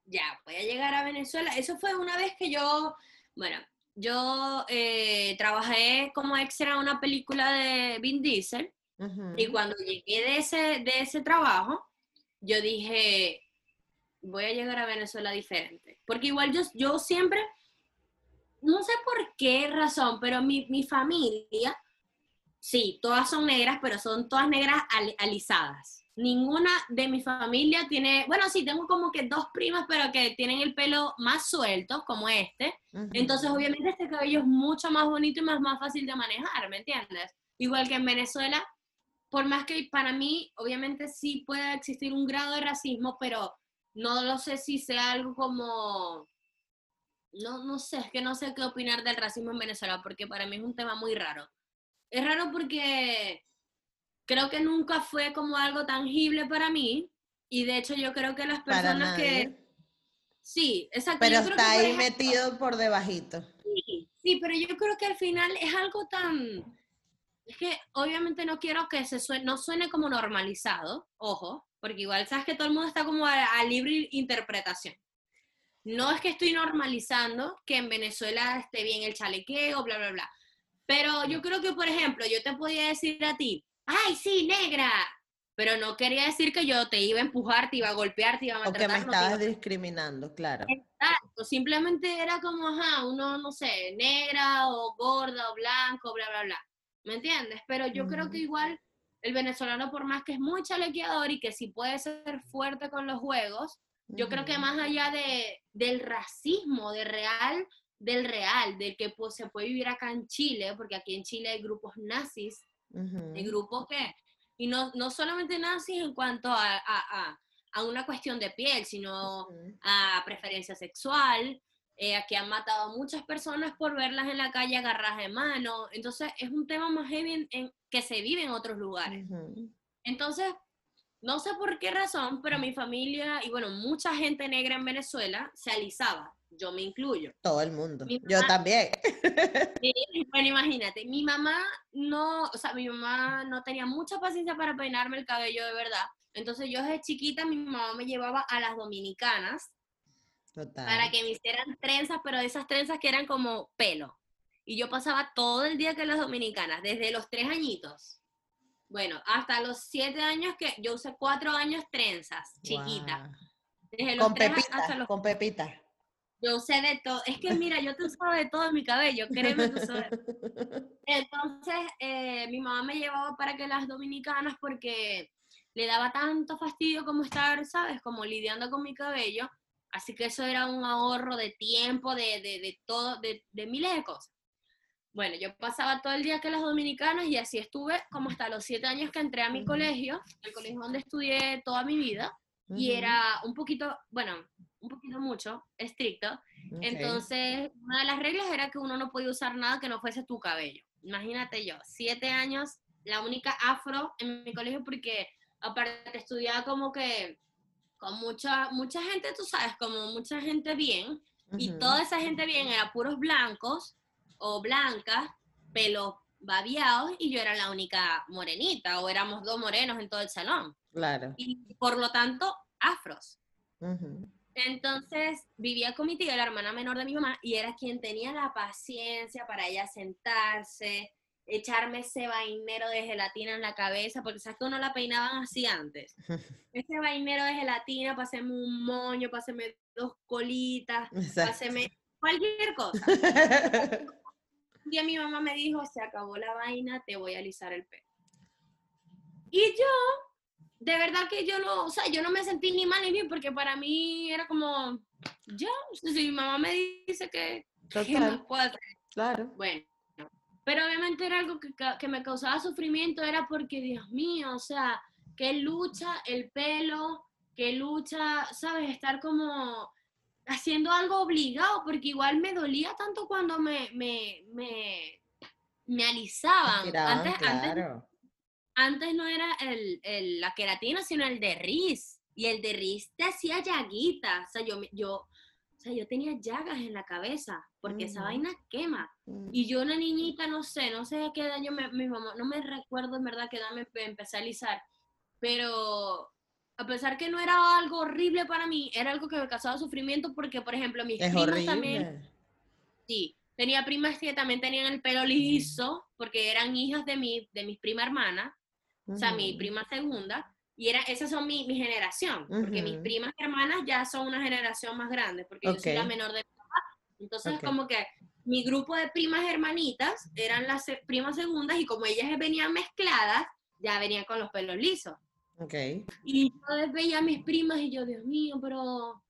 B: ya, voy a llegar a Venezuela. Eso fue una vez que yo, bueno, yo eh, trabajé como extra en una película de Vin Diesel y cuando llegué de ese, de ese trabajo, yo dije, voy a llegar a Venezuela diferente. Porque igual yo, yo siempre, no sé por qué razón, pero mi, mi familia, sí, todas son negras, pero son todas negras alisadas ninguna de mi familia tiene, bueno, sí, tengo como que dos primas, pero que tienen el pelo más suelto, como este. Entonces, obviamente, este cabello es mucho más bonito y más, más fácil de manejar, ¿me entiendes? Igual que en Venezuela, por más que para mí, obviamente, sí puede existir un grado de racismo, pero no lo sé si sea algo como... No, no sé, es que no sé qué opinar del racismo en Venezuela, porque para mí es un tema muy raro. Es raro porque creo que nunca fue como algo tangible para mí y de hecho yo creo que las personas que... Sí, exacto.
A: Pero está
B: que,
A: ahí
B: ejemplo,
A: metido por debajito.
B: Sí, sí, pero yo creo que al final es algo tan... Es que obviamente no quiero que se suene, no suene como normalizado, ojo, porque igual sabes que todo el mundo está como a, a libre interpretación. No es que estoy normalizando que en Venezuela esté bien el chalequeo, bla, bla, bla. Pero yo creo que, por ejemplo, yo te podía decir a ti, ay, sí, negra, pero no quería decir que yo te iba a empujar, te iba a golpear, te iba a
A: O que
B: maltratar.
A: me
B: no te iba
A: estabas discriminando, claro.
B: Exacto, simplemente era como, ajá, uno, no sé, negra o gorda o blanco, bla, bla, bla. ¿Me entiendes? Pero yo creo que igual el venezolano, por más que es muy chalequeador y que sí puede ser fuerte con los juegos, yo creo que más allá de, del racismo, de real, del real, del que pues, se puede vivir acá en Chile, porque aquí en Chile hay grupos nazis, Hay grupos que, y no, no solamente nazis en cuanto a, a, a- a una cuestión de piel, sino a preferencia sexual, eh, que han matado a muchas personas por verlas en la calle agarradas de mano. Entonces es un tema más heavy en- en- que se vive en otros lugares. Entonces, no sé por qué razón, pero mi familia y bueno, mucha gente negra en Venezuela se alisaba, yo me incluyo.
A: Todo el mundo. Yo también.
B: Bueno, imagínate, mi mamá no, o sea, mi mamá no tenía mucha paciencia para peinarme el cabello de verdad. Entonces yo desde chiquita mi mamá me llevaba a las dominicanas
A: Total.
B: para que me hicieran trenzas, pero esas trenzas que eran como pelo. Y yo pasaba todo el día con las dominicanas, desde los tres añitos. Bueno, hasta los siete años que yo usé cuatro años trenzas, chiquita. Desde los
A: Con
B: tres
A: pepita,
B: hasta los
A: con pepita.
B: yo usé de todo. Es que mira, yo te usaba de todo en mi cabello, créeme tú sabes. Entonces, eh, mi mamá me llevaba para que las dominicanas porque le daba tanto fastidio como estar, ¿sabes? Como lidiando con mi cabello. Así que eso era un ahorro de tiempo, de, de, de todo, de, de miles de cosas. Bueno, yo pasaba todo el día que las dominicanas y así estuve como hasta los siete años que entré a mi
A: Ujú.
B: colegio, el colegio donde estudié toda mi vida, y era un poquito, bueno, un poquito mucho estricto.
A: Ok.
B: Entonces, una de las reglas era que uno no podía usar nada que no fuese tu cabello. Imagínate yo, siete años, la única afro en mi colegio porque aparte estudiaba como que con mucha, mucha gente, tú sabes, como mucha gente bien, y toda esa gente bien era puros blancos o blancas, pelos babiados, y yo era la única morenita, o éramos dos morenos en todo el salón,
A: Claro.
B: y por lo tanto, afros. Entonces vivía con mi tía, la hermana menor de mi mamá, y era quien tenía la paciencia para ella sentarse, echarme ese vainero de gelatina en la cabeza, porque sabes que uno la peinaban así antes. Ese vainero de gelatina, páseme un moño, páseme dos colitas, páseme cualquier cosa. Un día mi mamá me dijo, se acabó la vaina, te voy a alisar el pelo. Y yo, de verdad que yo no, o sea, yo no me sentí ni mal ni bien, porque para mí era como, ya, si mi mamá me dice que, ¿qué más puedo hacer?
A: claro.
B: Bueno, pero obviamente era algo que, que me causaba sufrimiento, era porque, Dios mío, o sea, que lucha el pelo, que lucha, ¿sabes? Estar como haciendo algo obligado, porque igual me dolía tanto cuando me, me, me, me alisaban.
A: Tiraban,
B: Antes, antes,
A: claro.
B: antes no era el, el- la queratina, sino el de Riz. Y el de Riz te hacía llaguitas. O sea, yo, yo, o sea, yo tenía llagas en la cabeza, porque esa
A: Ujú.
B: vaina quema.
A: Mm.
B: Y yo una niñita, no sé, no sé a qué edad yo me, mi mamá, no me recuerdo en verdad qué edad me empe- empecé a alisar, pero a pesar que no era algo horrible para mí, era algo que me causaba sufrimiento porque, por ejemplo, mis
A: Es
B: primas
A: horrible.
B: también, sí, tenía primas que también tenían el pelo liso, porque eran hijas de, mi, de mis prima hermana, o sea, mi prima segunda, y era, esas son mi, mi generación, porque mis primas hermanas ya son una generación más grande, porque yo soy la menor de mi papá. Entonces,
A: Ok.
B: como que mi grupo de primas hermanitas eran las primas segundas, y como ellas venían mezcladas, ya venían con los pelos lisos.
A: Ok.
B: Y yo veía a mis primas y yo, Dios mío, pero,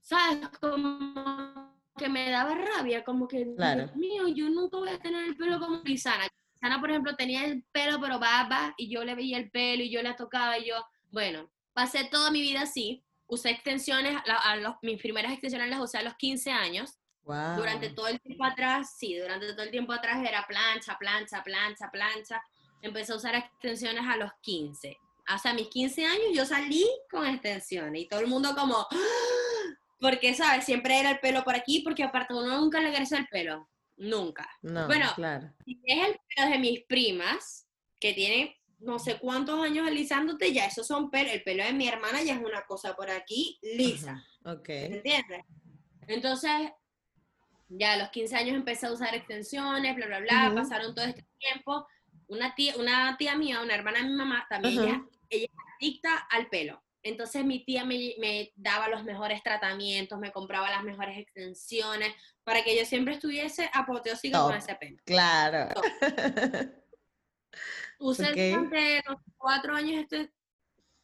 B: ¿sabes? Como que me daba rabia, como que,
A: Claro.
B: Dios mío, yo nunca voy a tener el pelo como Lisana. Lisana, por ejemplo, tenía el pelo pero baba y yo le veía el pelo y yo la tocaba y yo, bueno, pasé toda mi vida así. Usé extensiones, la- a los- mis primeras extensiones las usé a los 15 años.
A: Wow.
B: Durante todo el tiempo atrás, sí, durante todo el tiempo atrás era plancha, plancha, plancha, plancha. Empecé a usar extensiones a los 15. Hasta mis 15 años yo salí con extensiones y todo el mundo como, ¡Ah! porque, ¿sabes? Siempre era el pelo por aquí, porque aparte uno nunca le crece el pelo. Nunca.
A: No,
B: Bueno,
A: claro.
B: Si es el pelo de mis primas, que tienen no sé cuántos años alisándote, ya esos son pelos. El pelo de mi hermana ya es una cosa por aquí lisa.
A: Ok.
B: ¿Me entiendes? Entonces, ya a los 15 años empecé a usar extensiones, bla, bla, bla, pasaron todo este tiempo. Una tía, una tía mía, una hermana de mi mamá, también ella, ella es adicta al pelo. Entonces mi tía me, me daba los mejores tratamientos, me compraba las mejores extensiones, para que yo siempre estuviese apoteósica con
A: Top.
B: ese pelo.
A: Claro.
B: Usé
A: Ok.
B: durante los cuatro años, este,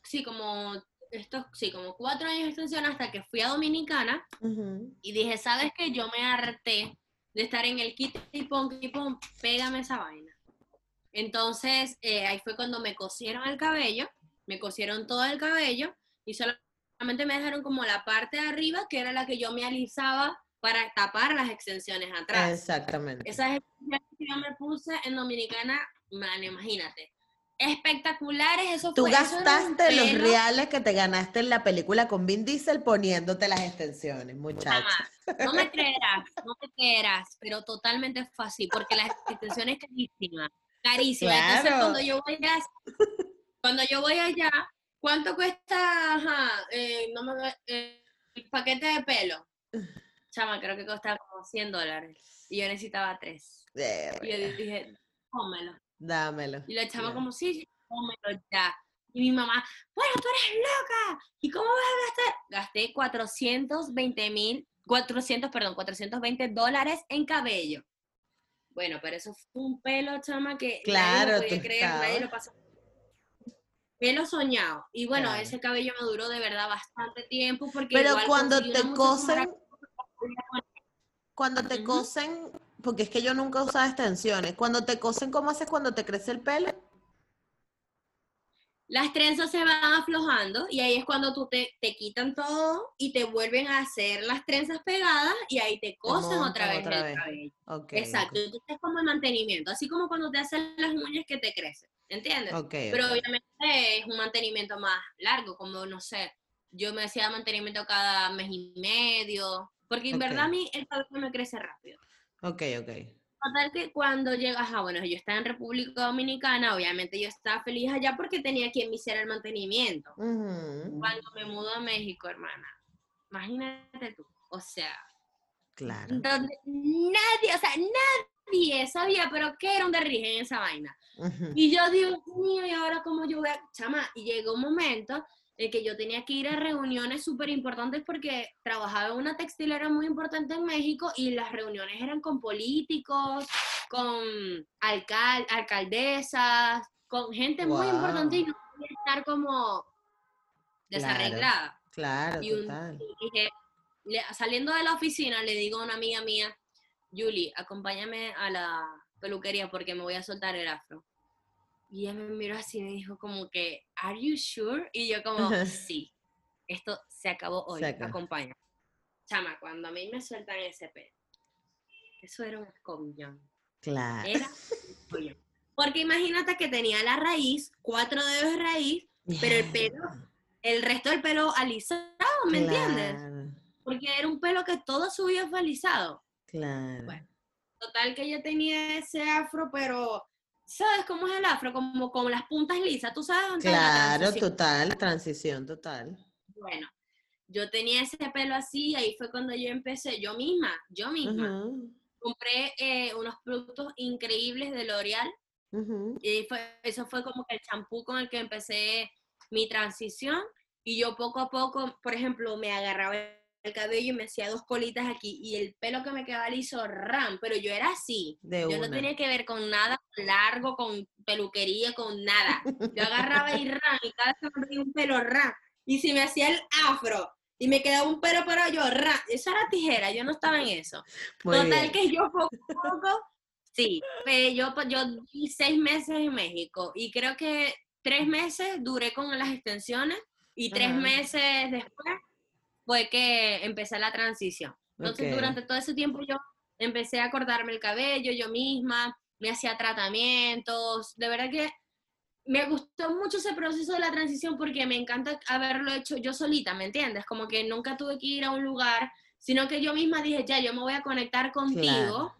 B: sí, como, estos, sí, como cuatro años de extensión hasta que fui a Dominicana y dije, ¿sabes qué? Yo me harté de estar en el kit y pon, y pon, pégame esa vaina. Entonces, eh, ahí fue cuando me cosieron el cabello, me cosieron todo el cabello y solamente me dejaron como la parte de arriba, que era la que yo me alisaba para tapar las extensiones atrás.
A: Exactamente.
B: Esas extensiones que yo me puse en Dominicana, man, imagínate. Espectaculares, eso
A: Tú
B: fue. eso
A: gastaste los
B: pelo
A: reales que te ganaste en la película con Vin Diesel poniéndote las extensiones, muchacha.
B: jamás. No me creerás, no me creerás, pero totalmente fue así, porque la extensión es carísima, carísima. Entonces
A: Claro.
B: cuando yo voy a, cuando yo voy allá, ¿cuánto cuesta ajá, eh, no me, eh, el paquete de pelo? Chama, creo que costaba como 100 dólares y yo necesitaba tres. Y yo dije, pónmelo.
A: Dámelo.
B: Y la chama
A: Ya.
B: como, sí, sí, cómelo ya. Y mi mamá, bueno, tú eres loca. ¿Y cómo vas a gastar? Gasté 420 mil, 400, perdón, 420 dólares en cabello. Bueno, pero eso fue un pelo, chama, que nadie
A: Claro,
B: lo podía creer, nadie lo pasó. Pelo soñado. Y bueno,
A: Claro.
B: ese cabello me duró de verdad bastante tiempo porque
A: Pero
B: igual
A: cuando te cosen, cuando te cosen, porque es que yo nunca usaba extensiones, cuando te cosen, ¿cómo haces cuando te crece el pelo?
B: Las trenzas se van aflojando y ahí es cuando tú te, te quitan todo y te vuelven a hacer las trenzas pegadas y ahí te cosen otra vez
A: otra
B: el
A: vez.
B: cabello. Exacto, es como el mantenimiento, así como cuando te hacen las uñas que te crecen, ¿entiendes?
A: Ok,
B: Pero obviamente es un mantenimiento más largo, como no sé, yo me hacía mantenimiento cada mes y medio, porque en verdad a mí el cabello me crece rápido.
A: Ok, ok.
B: Total que cuando llegas, ah, bueno, yo estaba en República Dominicana, obviamente yo estaba feliz allá porque tenía quien me hiciera el mantenimiento. Cuando me mudo a México, hermana, imagínate tú, o sea,
A: Claro.
B: donde nadie, o sea, nadie sabía, pero qué era un derrije en esa vaina. Y yo, Dios mío, ¿y ahora cómo yo voy a...? Chama, y llegó un momento en que yo tenía que ir a reuniones súper importantes porque trabajaba en una textilera muy importante en México y las reuniones eran con políticos, con alcal alcaldesas, con gente muy importante y no podía estar como desarreglada.
A: Claro,
B: Y un-
A: total.
B: y dije, saliendo de la oficina, le digo a una amiga mía, Julie, acompáñame a la peluquería porque me voy a soltar el afro. Y ella me miró así y me dijo como que, ¿Are you sure? Y yo como, sí, esto se acabó hoy,
A: Se acabó.
B: acompaña. Chama, cuando a mí me sueltan ese pelo, eso era un escobillón.
A: Claro.
B: Era un escobillón. Porque imagínate que tenía la raíz, cuatro dedos de raíz, pero el pelo, el resto del pelo alisado, ¿me entiendes? Porque era un pelo que todo su vida fue alisado.
A: Claro.
B: Bueno. Total que yo tenía ese afro, pero ¿sabes cómo es el afro? Como con las puntas lisas, ¿tú sabes dónde está la
A: Claro, total, transición total.
B: Bueno, yo tenía ese pelo así, ahí fue cuando yo empecé, yo misma, yo misma, compré eh, unos productos increíbles de L'Oreal y fue, eso fue como que el champú con el que empecé mi transición y yo poco a poco, por ejemplo, me agarraba el cabello y me hacía dos colitas aquí y el pelo que me quedaba liso, ram, pero yo era así.
A: De
B: Yo
A: una.
B: no tenía que ver con nada largo, con peluquería, con nada. Yo agarraba y ram, y cada vez un pelo ram. Y si me hacía el afro y me quedaba un pelo para yo, ram. Eso era tijera, yo no estaba en eso.
A: Muy
B: Total
A: bien.
B: que yo poco a poco, sí, pero yo, pues, yo di seis meses en México y creo que tres meses duré con las extensiones y tres meses después fue que empecé la transición. Entonces
A: Ok.
B: durante todo ese tiempo yo empecé a cortarme el cabello yo misma, me hacía tratamientos, de verdad que me gustó mucho ese proceso de la transición porque me encanta haberlo hecho yo solita, ¿me entiendes? Como que nunca tuve que ir a un lugar, sino que yo misma dije, ya, yo me voy a conectar contigo,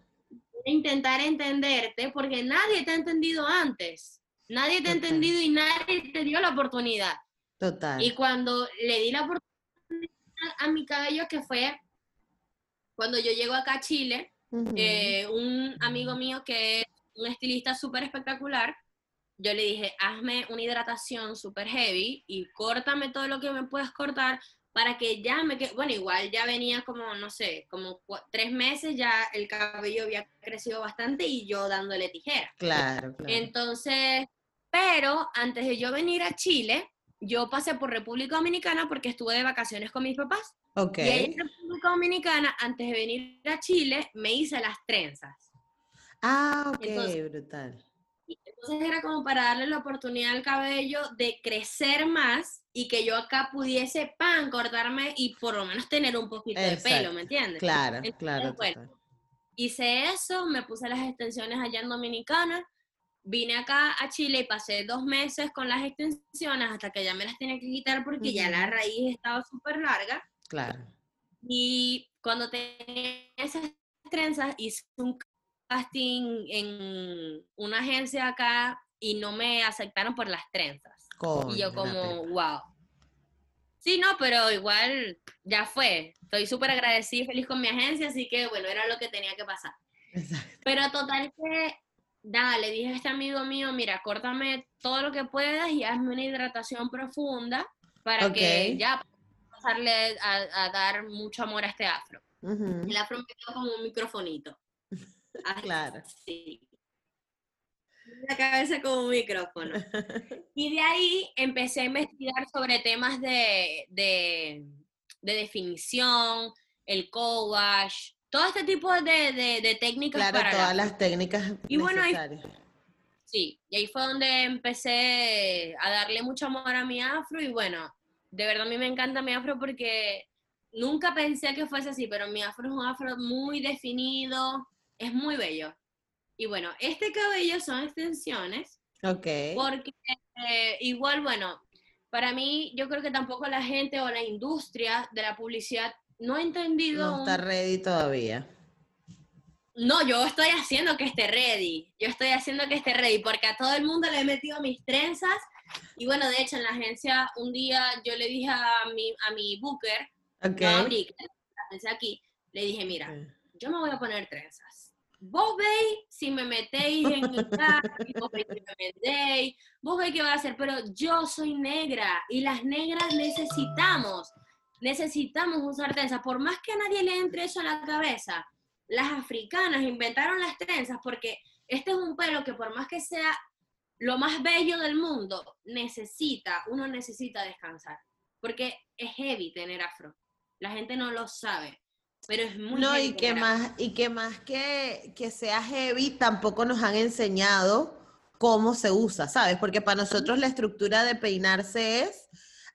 B: e intentar entenderte, porque nadie te ha entendido antes. Nadie te ha entendido y nadie te dio la oportunidad.
A: Total.
B: Y cuando le di la oportunidad a mi cabello, que fue cuando yo llego acá a Chile, eh, un amigo mío que es un estilista súper espectacular, yo le dije, hazme una hidratación súper heavy y córtame todo lo que me puedas cortar para que ya me quede, bueno, igual ya venía como, no sé, como tres meses, ya el cabello había crecido bastante y yo dándole tijera.
A: Claro, claro.
B: Entonces, pero antes de yo venir a Chile, yo pasé por República Dominicana porque estuve de vacaciones con mis papás. Y ahí en República Dominicana, antes de venir a Chile, me hice las trenzas.
A: Ah, ok, brutal.
B: Entonces era como para darle la oportunidad al cabello de crecer más y que yo acá pudiese, pan, cortarme y por lo menos tener un poquito de pelo, ¿me entiendes?
A: Claro, claro.
B: hice eso, me puse las extensiones allá en Dominicana, vine acá a Chile y pasé dos meses con las extensiones hasta que ya me las tenía que quitar porque ya la raíz estaba súper larga.
A: Claro.
B: Y cuando tenía esas trenzas hice un casting en una agencia acá y no me aceptaron por las trenzas. y yo como, wow. Sí, no, pero igual ya fue. Estoy súper agradecida y feliz con mi agencia, así que bueno, era lo que tenía que pasar. Pero total que, nada, le dije a este amigo mío, mira, córtame todo lo que puedas y hazme una hidratación profunda para que ya pasarle a, dar mucho amor a este afro. El afro me quedó como un microfonito.
A: claro.
B: Sí. La cabeza como un micrófono. Y de ahí empecé a investigar sobre temas de, de, definición, el co-wash, todo este tipo de, de, técnicas.
A: Claro, para todas las técnicas y Bueno,
B: sí, y ahí fue donde empecé a darle mucho amor a mi afro y bueno, de verdad a mí me encanta mi afro porque nunca pensé que fuese así, pero mi afro es un afro muy definido, es muy bello. Y bueno, este cabello son extensiones.
A: Ok.
B: Porque eh, igual, bueno, para mí yo creo que tampoco la gente o la industria de la publicidad no ha entendido...
A: No está ready todavía.
B: No, yo estoy haciendo que esté ready. Yo estoy haciendo que esté ready porque a todo el mundo le he metido mis trenzas. Y bueno, de hecho, en la agencia un día yo le dije a mi, a mi booker,
A: okay. no,
B: la agencia aquí, le dije, mira, yo me voy a poner trenzas vos veis si me metéis en mi vos veis si me vendéis, vos veis qué va a hacer, pero yo soy negra y las negras necesitamos, necesitamos usar trenzas, por más que a nadie le entre eso a la cabeza, las africanas inventaron las trenzas porque este es un pelo que por más que sea lo más bello del mundo, necesita, uno necesita descansar, porque es heavy tener afro, la gente no lo sabe. Pero es muy
A: No, y que más, y que más que, que sea heavy, tampoco nos han enseñado cómo se usa, ¿sabes? Porque para nosotros la estructura de peinarse es,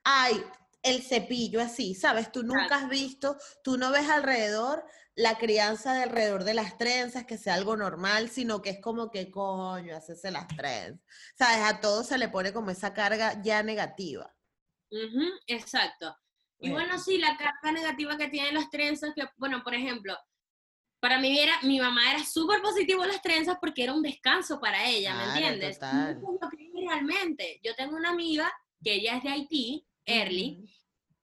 A: ay, el cepillo así, ¿sabes? Tú nunca has visto, tú no ves alrededor la crianza de alrededor de las trenzas, que sea algo normal, sino que es como que coño, hacerse las trenzas. ¿Sabes? A todo se le pone como esa carga ya negativa.
B: exacto. Y bueno, sí, la carga negativa que tienen las trenzas, que, bueno, por ejemplo, para mí era, mi mamá era súper positivo las trenzas porque era un descanso para ella, ¿me entiendes?
A: Total.
B: realmente. Yo tengo una amiga que ella es de Haití, Early,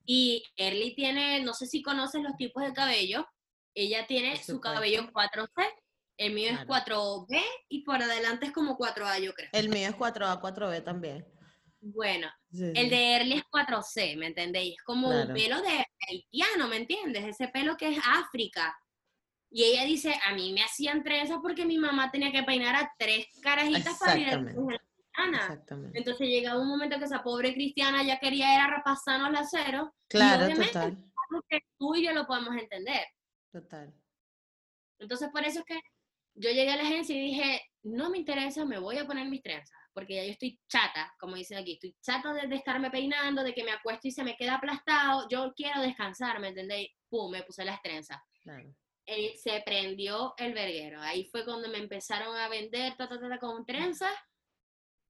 B: y Early tiene, no sé si conoces los tipos de cabello, ella tiene su cabello 4C, el mío es 4B y por adelante es como 4A, yo creo.
A: El mío es 4A, 4B también.
B: Bueno, el de Early es 4C, ¿me entendéis? Es como un pelo de haitiano, ¿me entiendes? Ese pelo que es África. Y ella dice, a mí me hacían trenzas porque mi mamá tenía que peinar a tres carajitas para ir a la Entonces llegaba un momento que esa pobre cristiana ya quería era repasarnos la cero.
A: Claro, y total.
B: Que tú y yo lo podemos entender.
A: Total.
B: Entonces por eso es que yo llegué a la agencia y dije, no me interesa, me voy a poner mis trenzas porque ya yo estoy chata, como dicen aquí, estoy chata de, estarme peinando, de que me acuesto y se me queda aplastado, yo quiero descansar, ¿me entendéis? Pum, me puse las trenzas. Eh, se prendió el verguero, ahí fue cuando me empezaron a vender ta, ta, ta, con trenzas,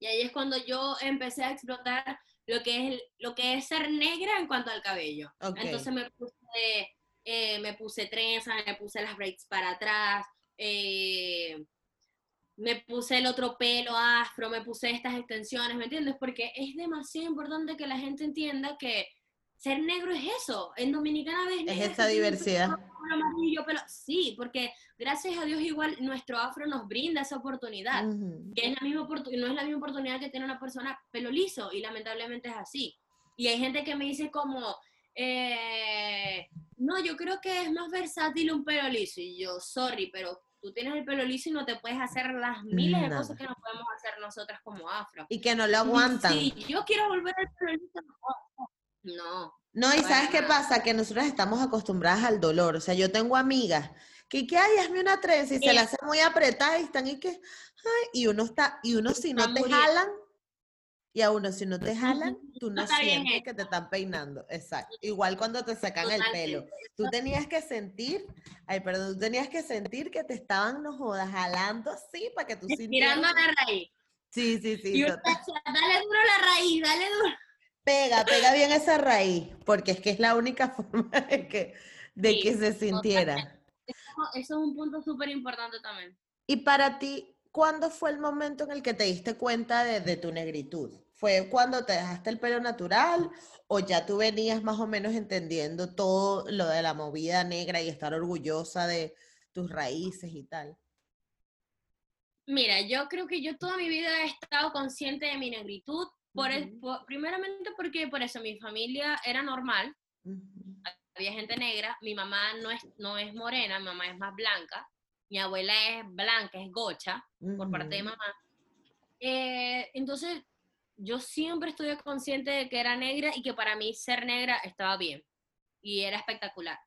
B: Y ahí es cuando yo empecé a explotar lo que es, lo que es ser negra en cuanto al cabello. Entonces me puse, eh, me puse trenzas, me puse las braids para atrás, eh, me puse el otro pelo afro, me puse estas extensiones, ¿me entiendes? Porque es demasiado importante que la gente entienda que ser negro es eso. En Dominicana ves
A: Es esa diversidad.
B: pero sí, porque gracias a Dios igual nuestro afro nos brinda esa oportunidad, que es la misma no es la misma oportunidad que tiene una persona pelo liso y lamentablemente es así. Y hay gente que me dice como, eh, no, yo creo que es más versátil un pelo liso. Y yo, sorry, pero tú tienes el pelo liso y no te puedes hacer las miles de cosas que no podemos hacer nosotras como afro.
A: Y que no lo aguantan.
B: Sí, yo quiero volver al pelo liso. No.
A: No, y ¿sabes qué pasa? Que nosotros estamos acostumbradas al dolor. O sea, yo tengo amigas que, que ay, hazme una trenza y se la hace muy apretada y están y que, ay, y uno está, y uno si no te jalan, y a uno si no te jalan, tú no, sientes que te están peinando. Exacto. Igual cuando te sacan el pelo. Tú tenías que sentir, ay, perdón, tú tenías que sentir que te estaban, no jodas, jalando así para que tú
B: sintieras. Tirando la raíz.
A: Sí, sí, sí.
B: Y dale duro la raíz, dale duro.
A: Pega, pega bien esa raíz, porque es que es la única forma de que, de que se sintiera.
B: Eso, es un punto súper importante también.
A: Y para ti, ¿cuándo fue el momento en el que te diste cuenta de, tu negritud? ¿Fue cuando te dejaste el pelo natural o ya tú venías más o menos entendiendo todo lo de la movida negra y estar orgullosa de tus raíces y tal?
B: Mira, yo creo que yo toda mi vida he estado consciente de mi negritud, por, primeramente porque por eso mi familia era normal, había gente negra, mi mamá no es, no es morena, mi mamá es más blanca, mi abuela es blanca, es gocha, por parte de mamá. Eh, entonces, yo siempre estuve consciente de que era negra y que para mí ser negra estaba bien y era espectacular.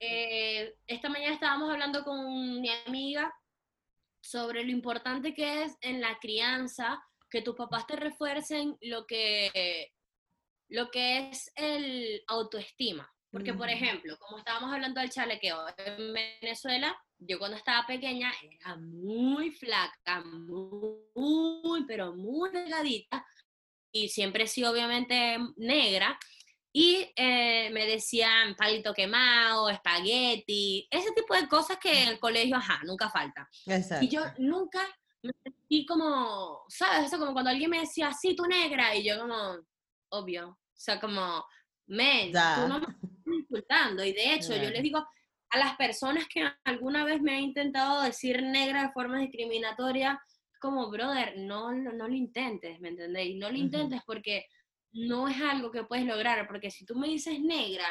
B: Eh, esta mañana estábamos hablando con mi amiga sobre lo importante que es en la crianza que tus papás te refuercen lo que, lo que es el autoestima. Porque, por ejemplo, como estábamos hablando del chalequeo, en Venezuela, yo cuando estaba pequeña era muy flaca, muy, pero muy delgadita, y siempre he sido obviamente negra, y eh, me decían palito quemado, espagueti, ese tipo de cosas que en el colegio, ajá, nunca falta. Y yo nunca me sentí como, ¿sabes? Eso como cuando alguien me decía, sí, tú negra, y yo como, obvio, o sea, como, men, tú no me estás insultando, y de hecho, yo les digo a las personas que alguna vez me han intentado decir negra de forma discriminatoria, como, brother, no, no, lo intentes, ¿me entendéis? No lo intentes porque no es algo que puedes lograr, porque si tú me dices negra,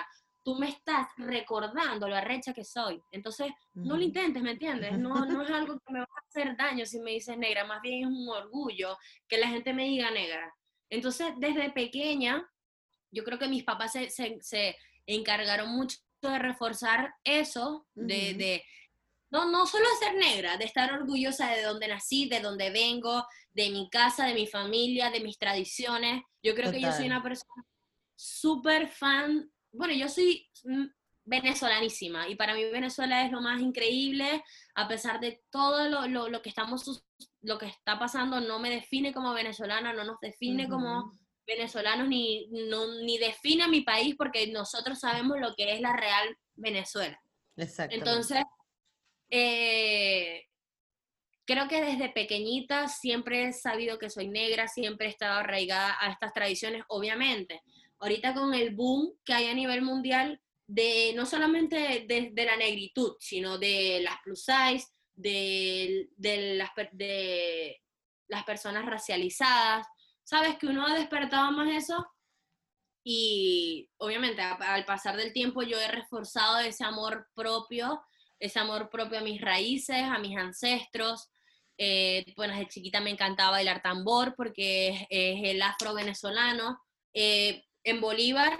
B: tú me estás recordando lo arrecha que soy. Entonces, no lo intentes, ¿me entiendes? No, no es algo que me va a hacer daño si me dices negra, más bien es un orgullo que la gente me diga negra. Entonces, desde pequeña, yo creo que mis papás se, se, encargaron mucho de reforzar eso, de, de, no, no solo ser negra, de estar orgullosa de donde nací, de donde vengo, de mi casa, de mi familia, de mis tradiciones. Yo creo que yo soy una persona súper fan bueno, yo soy mm, venezolanísima y para mí Venezuela es lo más increíble, a pesar de todo lo, lo, que estamos, lo que está pasando, no me define como venezolana, no nos define como venezolanos, ni, no, ni define a mi país porque nosotros sabemos lo que es la real Venezuela.
A: Exacto.
B: Entonces, eh, creo que desde pequeñita siempre he sabido que soy negra, siempre he estado arraigada a estas tradiciones, obviamente ahorita con el boom que hay a nivel mundial de no solamente de, la negritud, sino de las plus size, de, las, de las personas racializadas. ¿Sabes que uno ha despertado más eso? Y obviamente al pasar del tiempo yo he reforzado ese amor propio, ese amor propio a mis raíces, a mis ancestros. Eh, bueno, desde chiquita me encantaba bailar tambor porque es, el afro venezolano. Eh, en Bolívar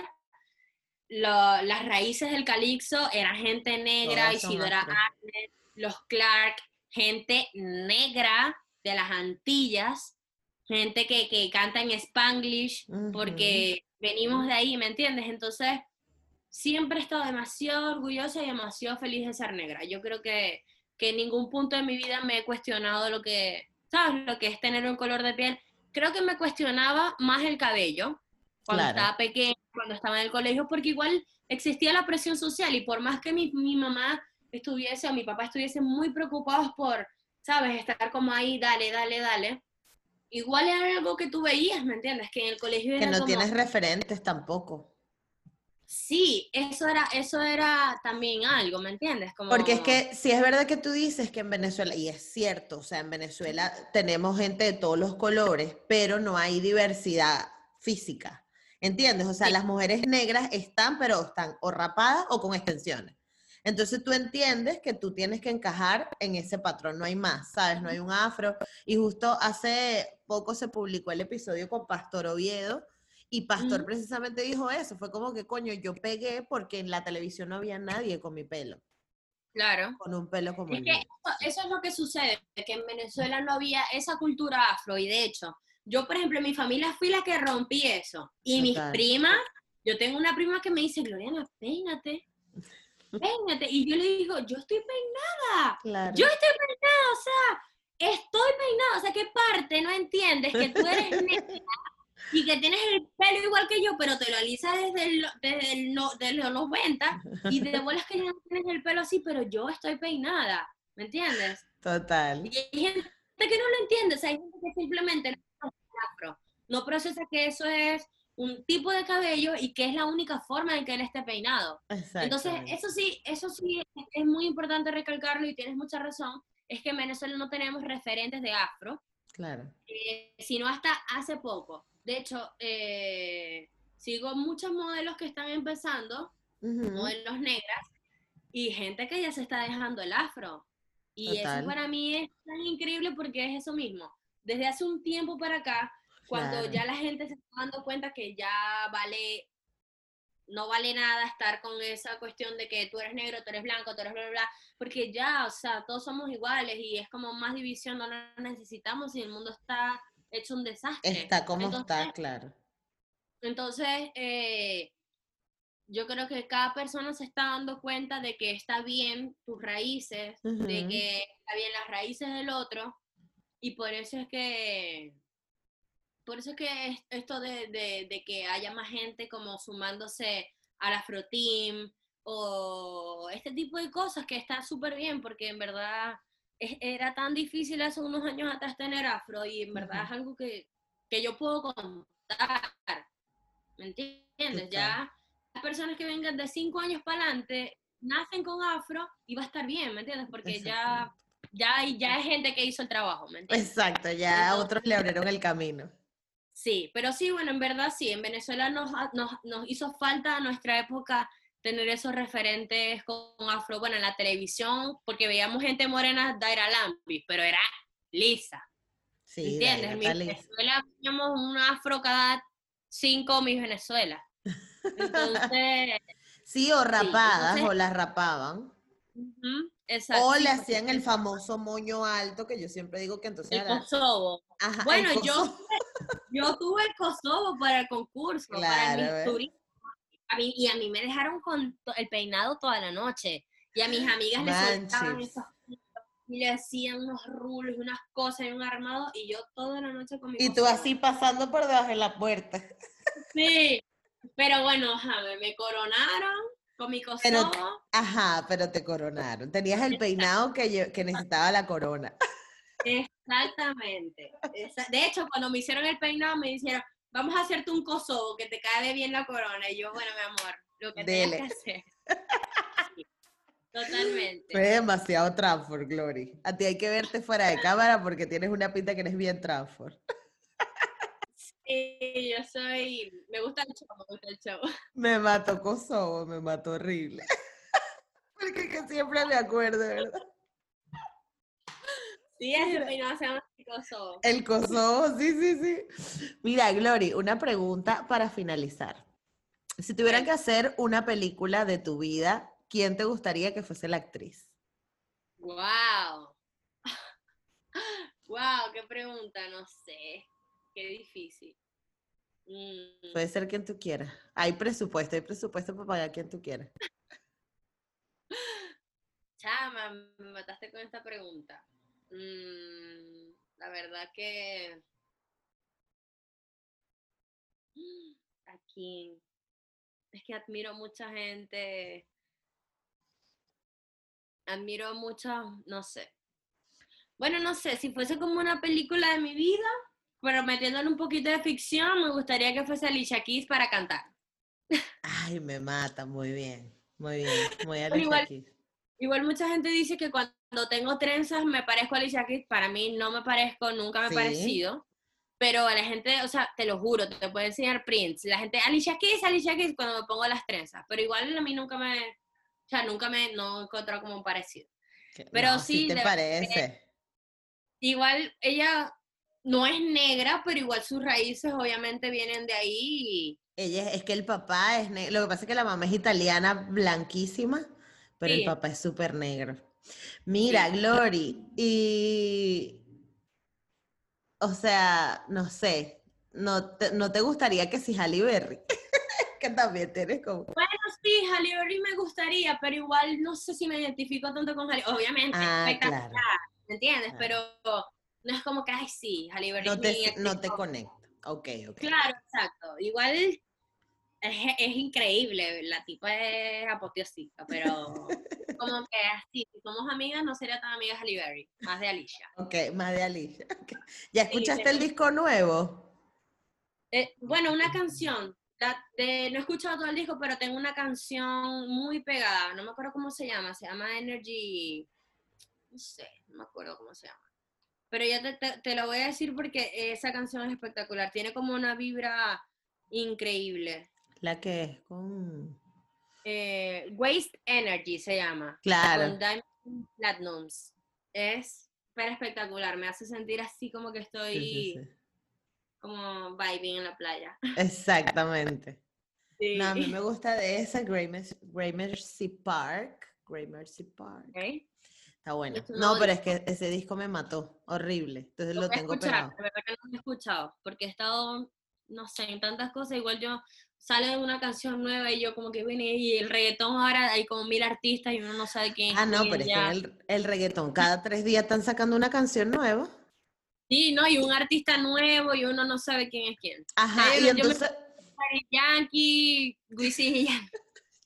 B: las raíces del calixto eran gente negra, Isidora Arnes, los Clark, gente negra de las Antillas, gente que, que canta en Spanglish, porque venimos de ahí, ¿me entiendes? Entonces, siempre he estado demasiado orgullosa y demasiado feliz de ser negra. Yo creo que, que en ningún punto de mi vida me he cuestionado lo que, ¿sabes? Lo que es tener un color de piel creo que me cuestionaba más el cabello cuando
A: Claro.
B: estaba pequeña, cuando estaba en el colegio, porque igual existía la presión social y por más que mi, mi mamá estuviese o mi papá estuviesen muy preocupados por, ¿sabes? Estar como ahí, dale, dale, dale. Igual era algo que tú veías, ¿me entiendes? Que en el colegio
A: Que
B: era
A: no
B: como,
A: tienes referentes tampoco.
B: sí, eso era, eso era también algo, ¿me entiendes? Como,
A: Porque es que si es verdad que tú dices que en Venezuela, y es cierto, o sea, en Venezuela tenemos gente de todos los colores, pero no hay diversidad física. ¿Entiendes? O sea, las mujeres negras están, pero están o rapadas o con extensiones. Entonces tú entiendes que tú tienes que encajar en ese patrón, no hay más, ¿sabes? No hay un afro. Y justo hace poco se publicó el episodio con Pastor Oviedo y Pastor precisamente dijo eso, fue como que coño, yo pegué porque en la televisión no había nadie con mi pelo,
B: Claro.
A: con un pelo como
B: Es
A: el
B: que
A: mío.
B: eso, eso es lo que sucede, que en Venezuela no había esa cultura afro y de hecho, yo por ejemplo en mi familia fui la que rompí eso y mis
A: Total.
B: primas, yo tengo una prima que me dice, Gloriana, peínate, peínate y yo le digo, yo estoy peinada,
A: Claro.
B: yo estoy peinada, o sea, estoy peinada, o sea, ¿qué parte no entiendes que tú eres negra y que tienes el pelo igual que yo, pero te lo alisas desde, el, desde, el no, desde los 90 y de bolas que ya no tienes el pelo así, pero yo estoy peinada, ¿me entiendes?
A: Total.
B: Y hay gente que no lo entiende, o sea, hay gente que simplemente no afro, no procesa que eso es un tipo de cabello y que es la única forma en que él esté peinado. Entonces, eso sí, eso sí es muy importante recalcarlo y tienes mucha razón, es que en Venezuela no tenemos referentes de afro,
A: Claro.
B: eh, sino hasta hace poco. De hecho, eh, sigo muchos modelos que están empezando,
A: Ujú.
B: modelos negras, y gente que ya se está dejando el afro. Y
A: Total.
B: eso para mí es tan increíble porque es eso mismo. Desde hace un tiempo para acá, cuando
A: Claro.
B: ya la gente se está dando cuenta que ya vale, no vale nada estar con esa cuestión de que tú eres negro, tú eres blanco, tú eres bla, bla, bla, porque ya, o sea, todos somos iguales y es como más división, no la necesitamos y el mundo está hecho un desastre.
A: Está como
B: Entonces,
A: está, claro.
B: entonces, eh, yo creo que cada persona se está dando cuenta de que está bien tus raíces, de que está bien las raíces del otro, y por eso es que, por eso es que es- esto de, de- de que haya más gente como sumándose al Afro Team o este tipo de cosas que está súper bien, porque en verdad es- era tan difícil hace unos años atrás tener afro y en verdad es algo que, que yo puedo contar. ¿Me entiendes?
A: Total.
B: Ya las personas que vengan de cinco años para adelante nacen con afro y va a estar bien, ¿me entiendes? Porque ya, ya, hay, ya hay gente que hizo el trabajo, ¿me entiendes?
A: Exacto, ya
B: Entonces-
A: otros le abrieron el camino.
B: Sí, pero sí, bueno, en verdad sí, en Venezuela nos, nos, nos hizo falta a nuestra época tener esos referentes con afro, bueno, en la televisión, porque veíamos gente morena, Daira Lambis, pero era lisa,
A: Sí,
B: ¿entiendes? En. Venezuela teníamos un afro cada cinco mis Venezuela. Entonces,
A: Sí, o rapadas,
B: entonces-
A: o las rapaban.
B: Exacto.
A: O le hacían el famoso moño alto, que yo siempre digo que entonces
B: el
A: era-
B: Kosovo.
A: Ajá, el
B: Bueno, yo, yo tuve el Kosovo para el concurso, para. Miss Turismo. A mí, y a mí me dejaron con el peinado toda la noche. Y a mis amigas le soltaban
A: Manches.
B: esos y le hacían unos rulos y unas cosas y un armado. Y yo toda la noche con mi
A: Y tú
B: Kosovo.
A: así pasando por debajo de la puerta.
B: Sí. Pero bueno, ajá, me coronaron con mi
A: Pero-. Ajá, pero te coronaron. Tenías el peinado que, lle- que necesitaba la corona.
B: Exactamente. De hecho, cuando me hicieron el peinado, me dijeron, vamos a hacerte un Kosovo que te cae bien la corona. Y yo, bueno, mi amor, lo que tengas que hacer. Sí, Totalmente.
A: Fue demasiado transfer, Glory. A ti hay que verte fuera de cámara porque tienes una pinta que eres bien transfer.
B: Sí, yo soy, me gusta el show, me gusta el show.
A: Me mató Kosovo, me mató horrible. Porque es que siempre me acuerdo, ¿verdad?
B: Sí, ese peinado se llama Kosovo.
A: El Kosovo, sí, sí, sí. Mira, Glory, una pregunta para finalizar. Si tuvieran que hacer una película de tu vida, ¿quién te gustaría que fuese la actriz?
B: Wow. Wow, qué pregunta, no sé. Qué difícil. Mm,
A: Puede ser quien tú quieras. Hay presupuesto, hay presupuesto para pagar a quien tú quieras.
B: Chama, me mataste con esta pregunta. Mm, la verdad que King. Es que admiro mucha gente. Admiro mucho, no sé. Bueno, no sé, si fuese como una película de mi vida, pero metiéndole un poquito de ficción, me gustaría que fuese Alicia Keys para cantar.
A: Ay, me mata, muy bien, muy bien, muy Alicia
B: igual,
A: Keys.
B: Igual mucha gente dice que cuando tengo trenzas me parezco a Alicia Keys, para mí no me parezco, nunca me he
A: Sí.
B: parecido. Pero la gente, o sea, te lo juro, te puede enseñar Prince. La gente, Alicia Keys, Alicia Keys, cuando me pongo las trenzas. Pero igual a mí nunca me, o sea, nunca me, no he encontrado como un parecido. Pero
A: no,
B: sí,
A: te parece.
B: Igual ella no es negra, pero igual sus raíces obviamente vienen de ahí. y-
A: Ella es que el papá es negro. Lo que pasa es que la mamá es italiana, blanquísima, pero el papá es súper negro. Mira, Glory, y. O sea, no sé. No te, no te gustaría que si Halle Berry, que también tienes como.
B: Bueno, sí, Halle Berry me gustaría, pero igual no sé si me identifico tanto con Halle. Obviamente,
A: Ah,
B: espectacular,
A: claro.
B: ¿me entiendes?
A: Claro.
B: Pero no es como que, ay, sí, Halle Berry
A: No te, no te conecta. Ok, ok.
B: Claro, exacto. Igual es, es increíble, la tipa es apoteósica, pero como que así, si somos amigas, no sería tan amiga Halle Berry, más de Alicia.
A: Ok, más de Alicia. ¿Ya
B: Sí,
A: escuchaste el disco nuevo?
B: Eh, bueno, una canción, la de- no he escuchado todo el disco, pero tengo una canción muy pegada, no me acuerdo cómo se llama, se llama Energy, no sé, no me acuerdo cómo se llama. Pero ya te, te- te lo voy a decir porque esa canción es espectacular, tiene como una vibra increíble.
A: La que es con.
B: Eh, Waste Energy se llama.
A: Claro.
B: Con Diamond Platinums. Es pero espectacular, me hace sentir así como que estoy
A: Sí, sí, sí.
B: como vibing en la playa.
A: Exactamente.
B: Sí.
A: No, a mí me gusta de esa Gramercy, Park. Gramercy Park.
B: Ok.
A: Está
B: un
A: No, pero es que ese disco me mató. Horrible. Entonces
B: Lo
A: lo tengo
B: escuchar,
A: pegado.
B: verdad que no lo he escuchado, porque he estado, no sé, en tantas cosas, igual yo sale una canción nueva y yo como que viene y el reggaetón ahora hay como mil artistas y uno no sabe quién es
A: Ah, no, pero es que el, el reggaetón cada tres días están sacando una canción nueva.
B: Sí, no, y un artista nuevo y uno no sabe quién es quién.
A: Ajá,
B: yo
A: y
B: yo me-
A: entonces
B: Daddy Yankee, Wisin y Yandel.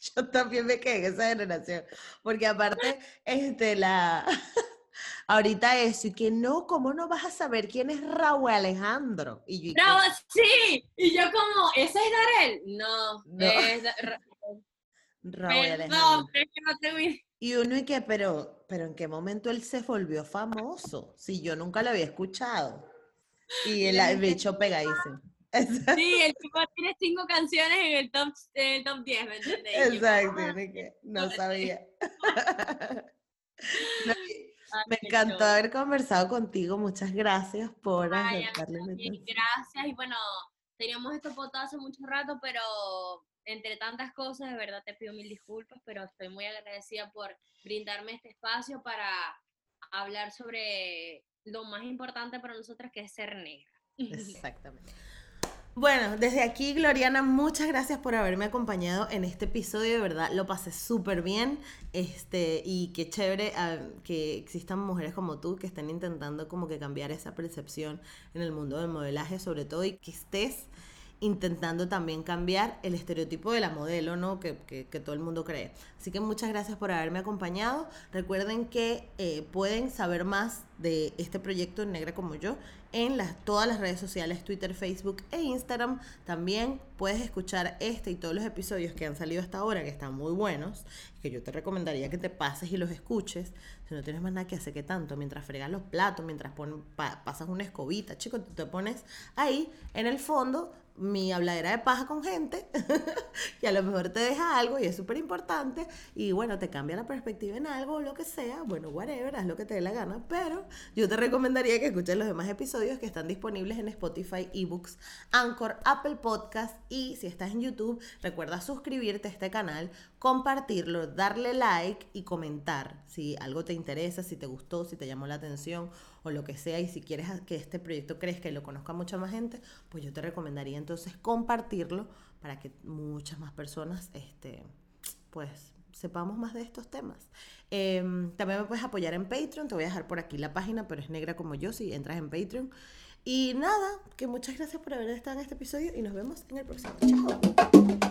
A: yo también me quedé en esa generación. Porque aparte, este, la... Ahorita eso, y que no, ¿cómo no vas a saber quién es Raúl Alejandro? Y yo.
B: ¡Sí! Y yo como, ¿ese es Darel? No,
A: No.
B: es
A: Raúl Alejandro.
B: pero es que no tengo idea.
A: Y uno y que, pero, pero ¿en qué momento él se volvió famoso? Si yo nunca lo había escuchado. Y el, el bicho pegadísimo. Exacto,
B: Sí, el tipo tiene cinco canciones en el top, en el top 10, ¿me yo,
A: exacto,
B: ah,
A: no sabía. No, Me encantó haber conversado contigo. Muchas gracias por
B: Ay, mí gracias. Y bueno, teníamos esto potado hace mucho rato, pero entre tantas cosas, de verdad te pido mil disculpas, pero estoy muy agradecida por brindarme este espacio para hablar sobre lo más importante para nosotras, que es ser negra.
A: Exactamente. Bueno, desde aquí, Gloriana, muchas gracias por haberme acompañado en este episodio. De verdad, lo pasé súper bien. Este, y qué chévere ah, que existan mujeres como tú que estén intentando como que cambiar esa percepción en el mundo del modelaje, sobre todo, y que estés intentando también cambiar el estereotipo de la modelo, ¿no? Que, que- todo el mundo cree. Así que muchas gracias por haberme acompañado. Recuerden que eh, pueden saber más de este proyecto Negra como yo en las, todas las redes sociales, Twitter, Facebook e Instagram. También puedes escuchar este y todos los episodios que han salido hasta ahora, que están muy buenos, que yo te recomendaría que te pases y los escuches. Si no tienes más nada que hacer que tanto, mientras fregas los platos, mientras pon- pa- pasas una escobita, chico, tú te pones ahí en el fondo mi habladera de paja con gente, que a lo mejor te deja algo y es súper importante, y bueno, te cambia la perspectiva en algo o lo que sea, bueno, whatever, haz lo que te dé la gana, pero yo te recomendaría que escuches los demás episodios que están disponibles en Spotify, eBooks, Anchor, Apple Podcast, y si estás en YouTube, recuerda suscribirte a este canal, compartirlo, darle like y comentar si algo te interesa, si te gustó, si te llamó la atención o lo que sea, y si quieres que este proyecto crezca y lo conozca mucha más gente, pues yo te recomendaría entonces compartirlo para que muchas más personas, este, pues, sepamos más de estos temas. Em, también me puedes apoyar en Patreon, te voy a dejar por aquí la página, pero es negra como yo, si entras en Patreon. Y nada, que muchas gracias por haber estado en este episodio y nos vemos en el próximo. Chao.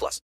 D: plus.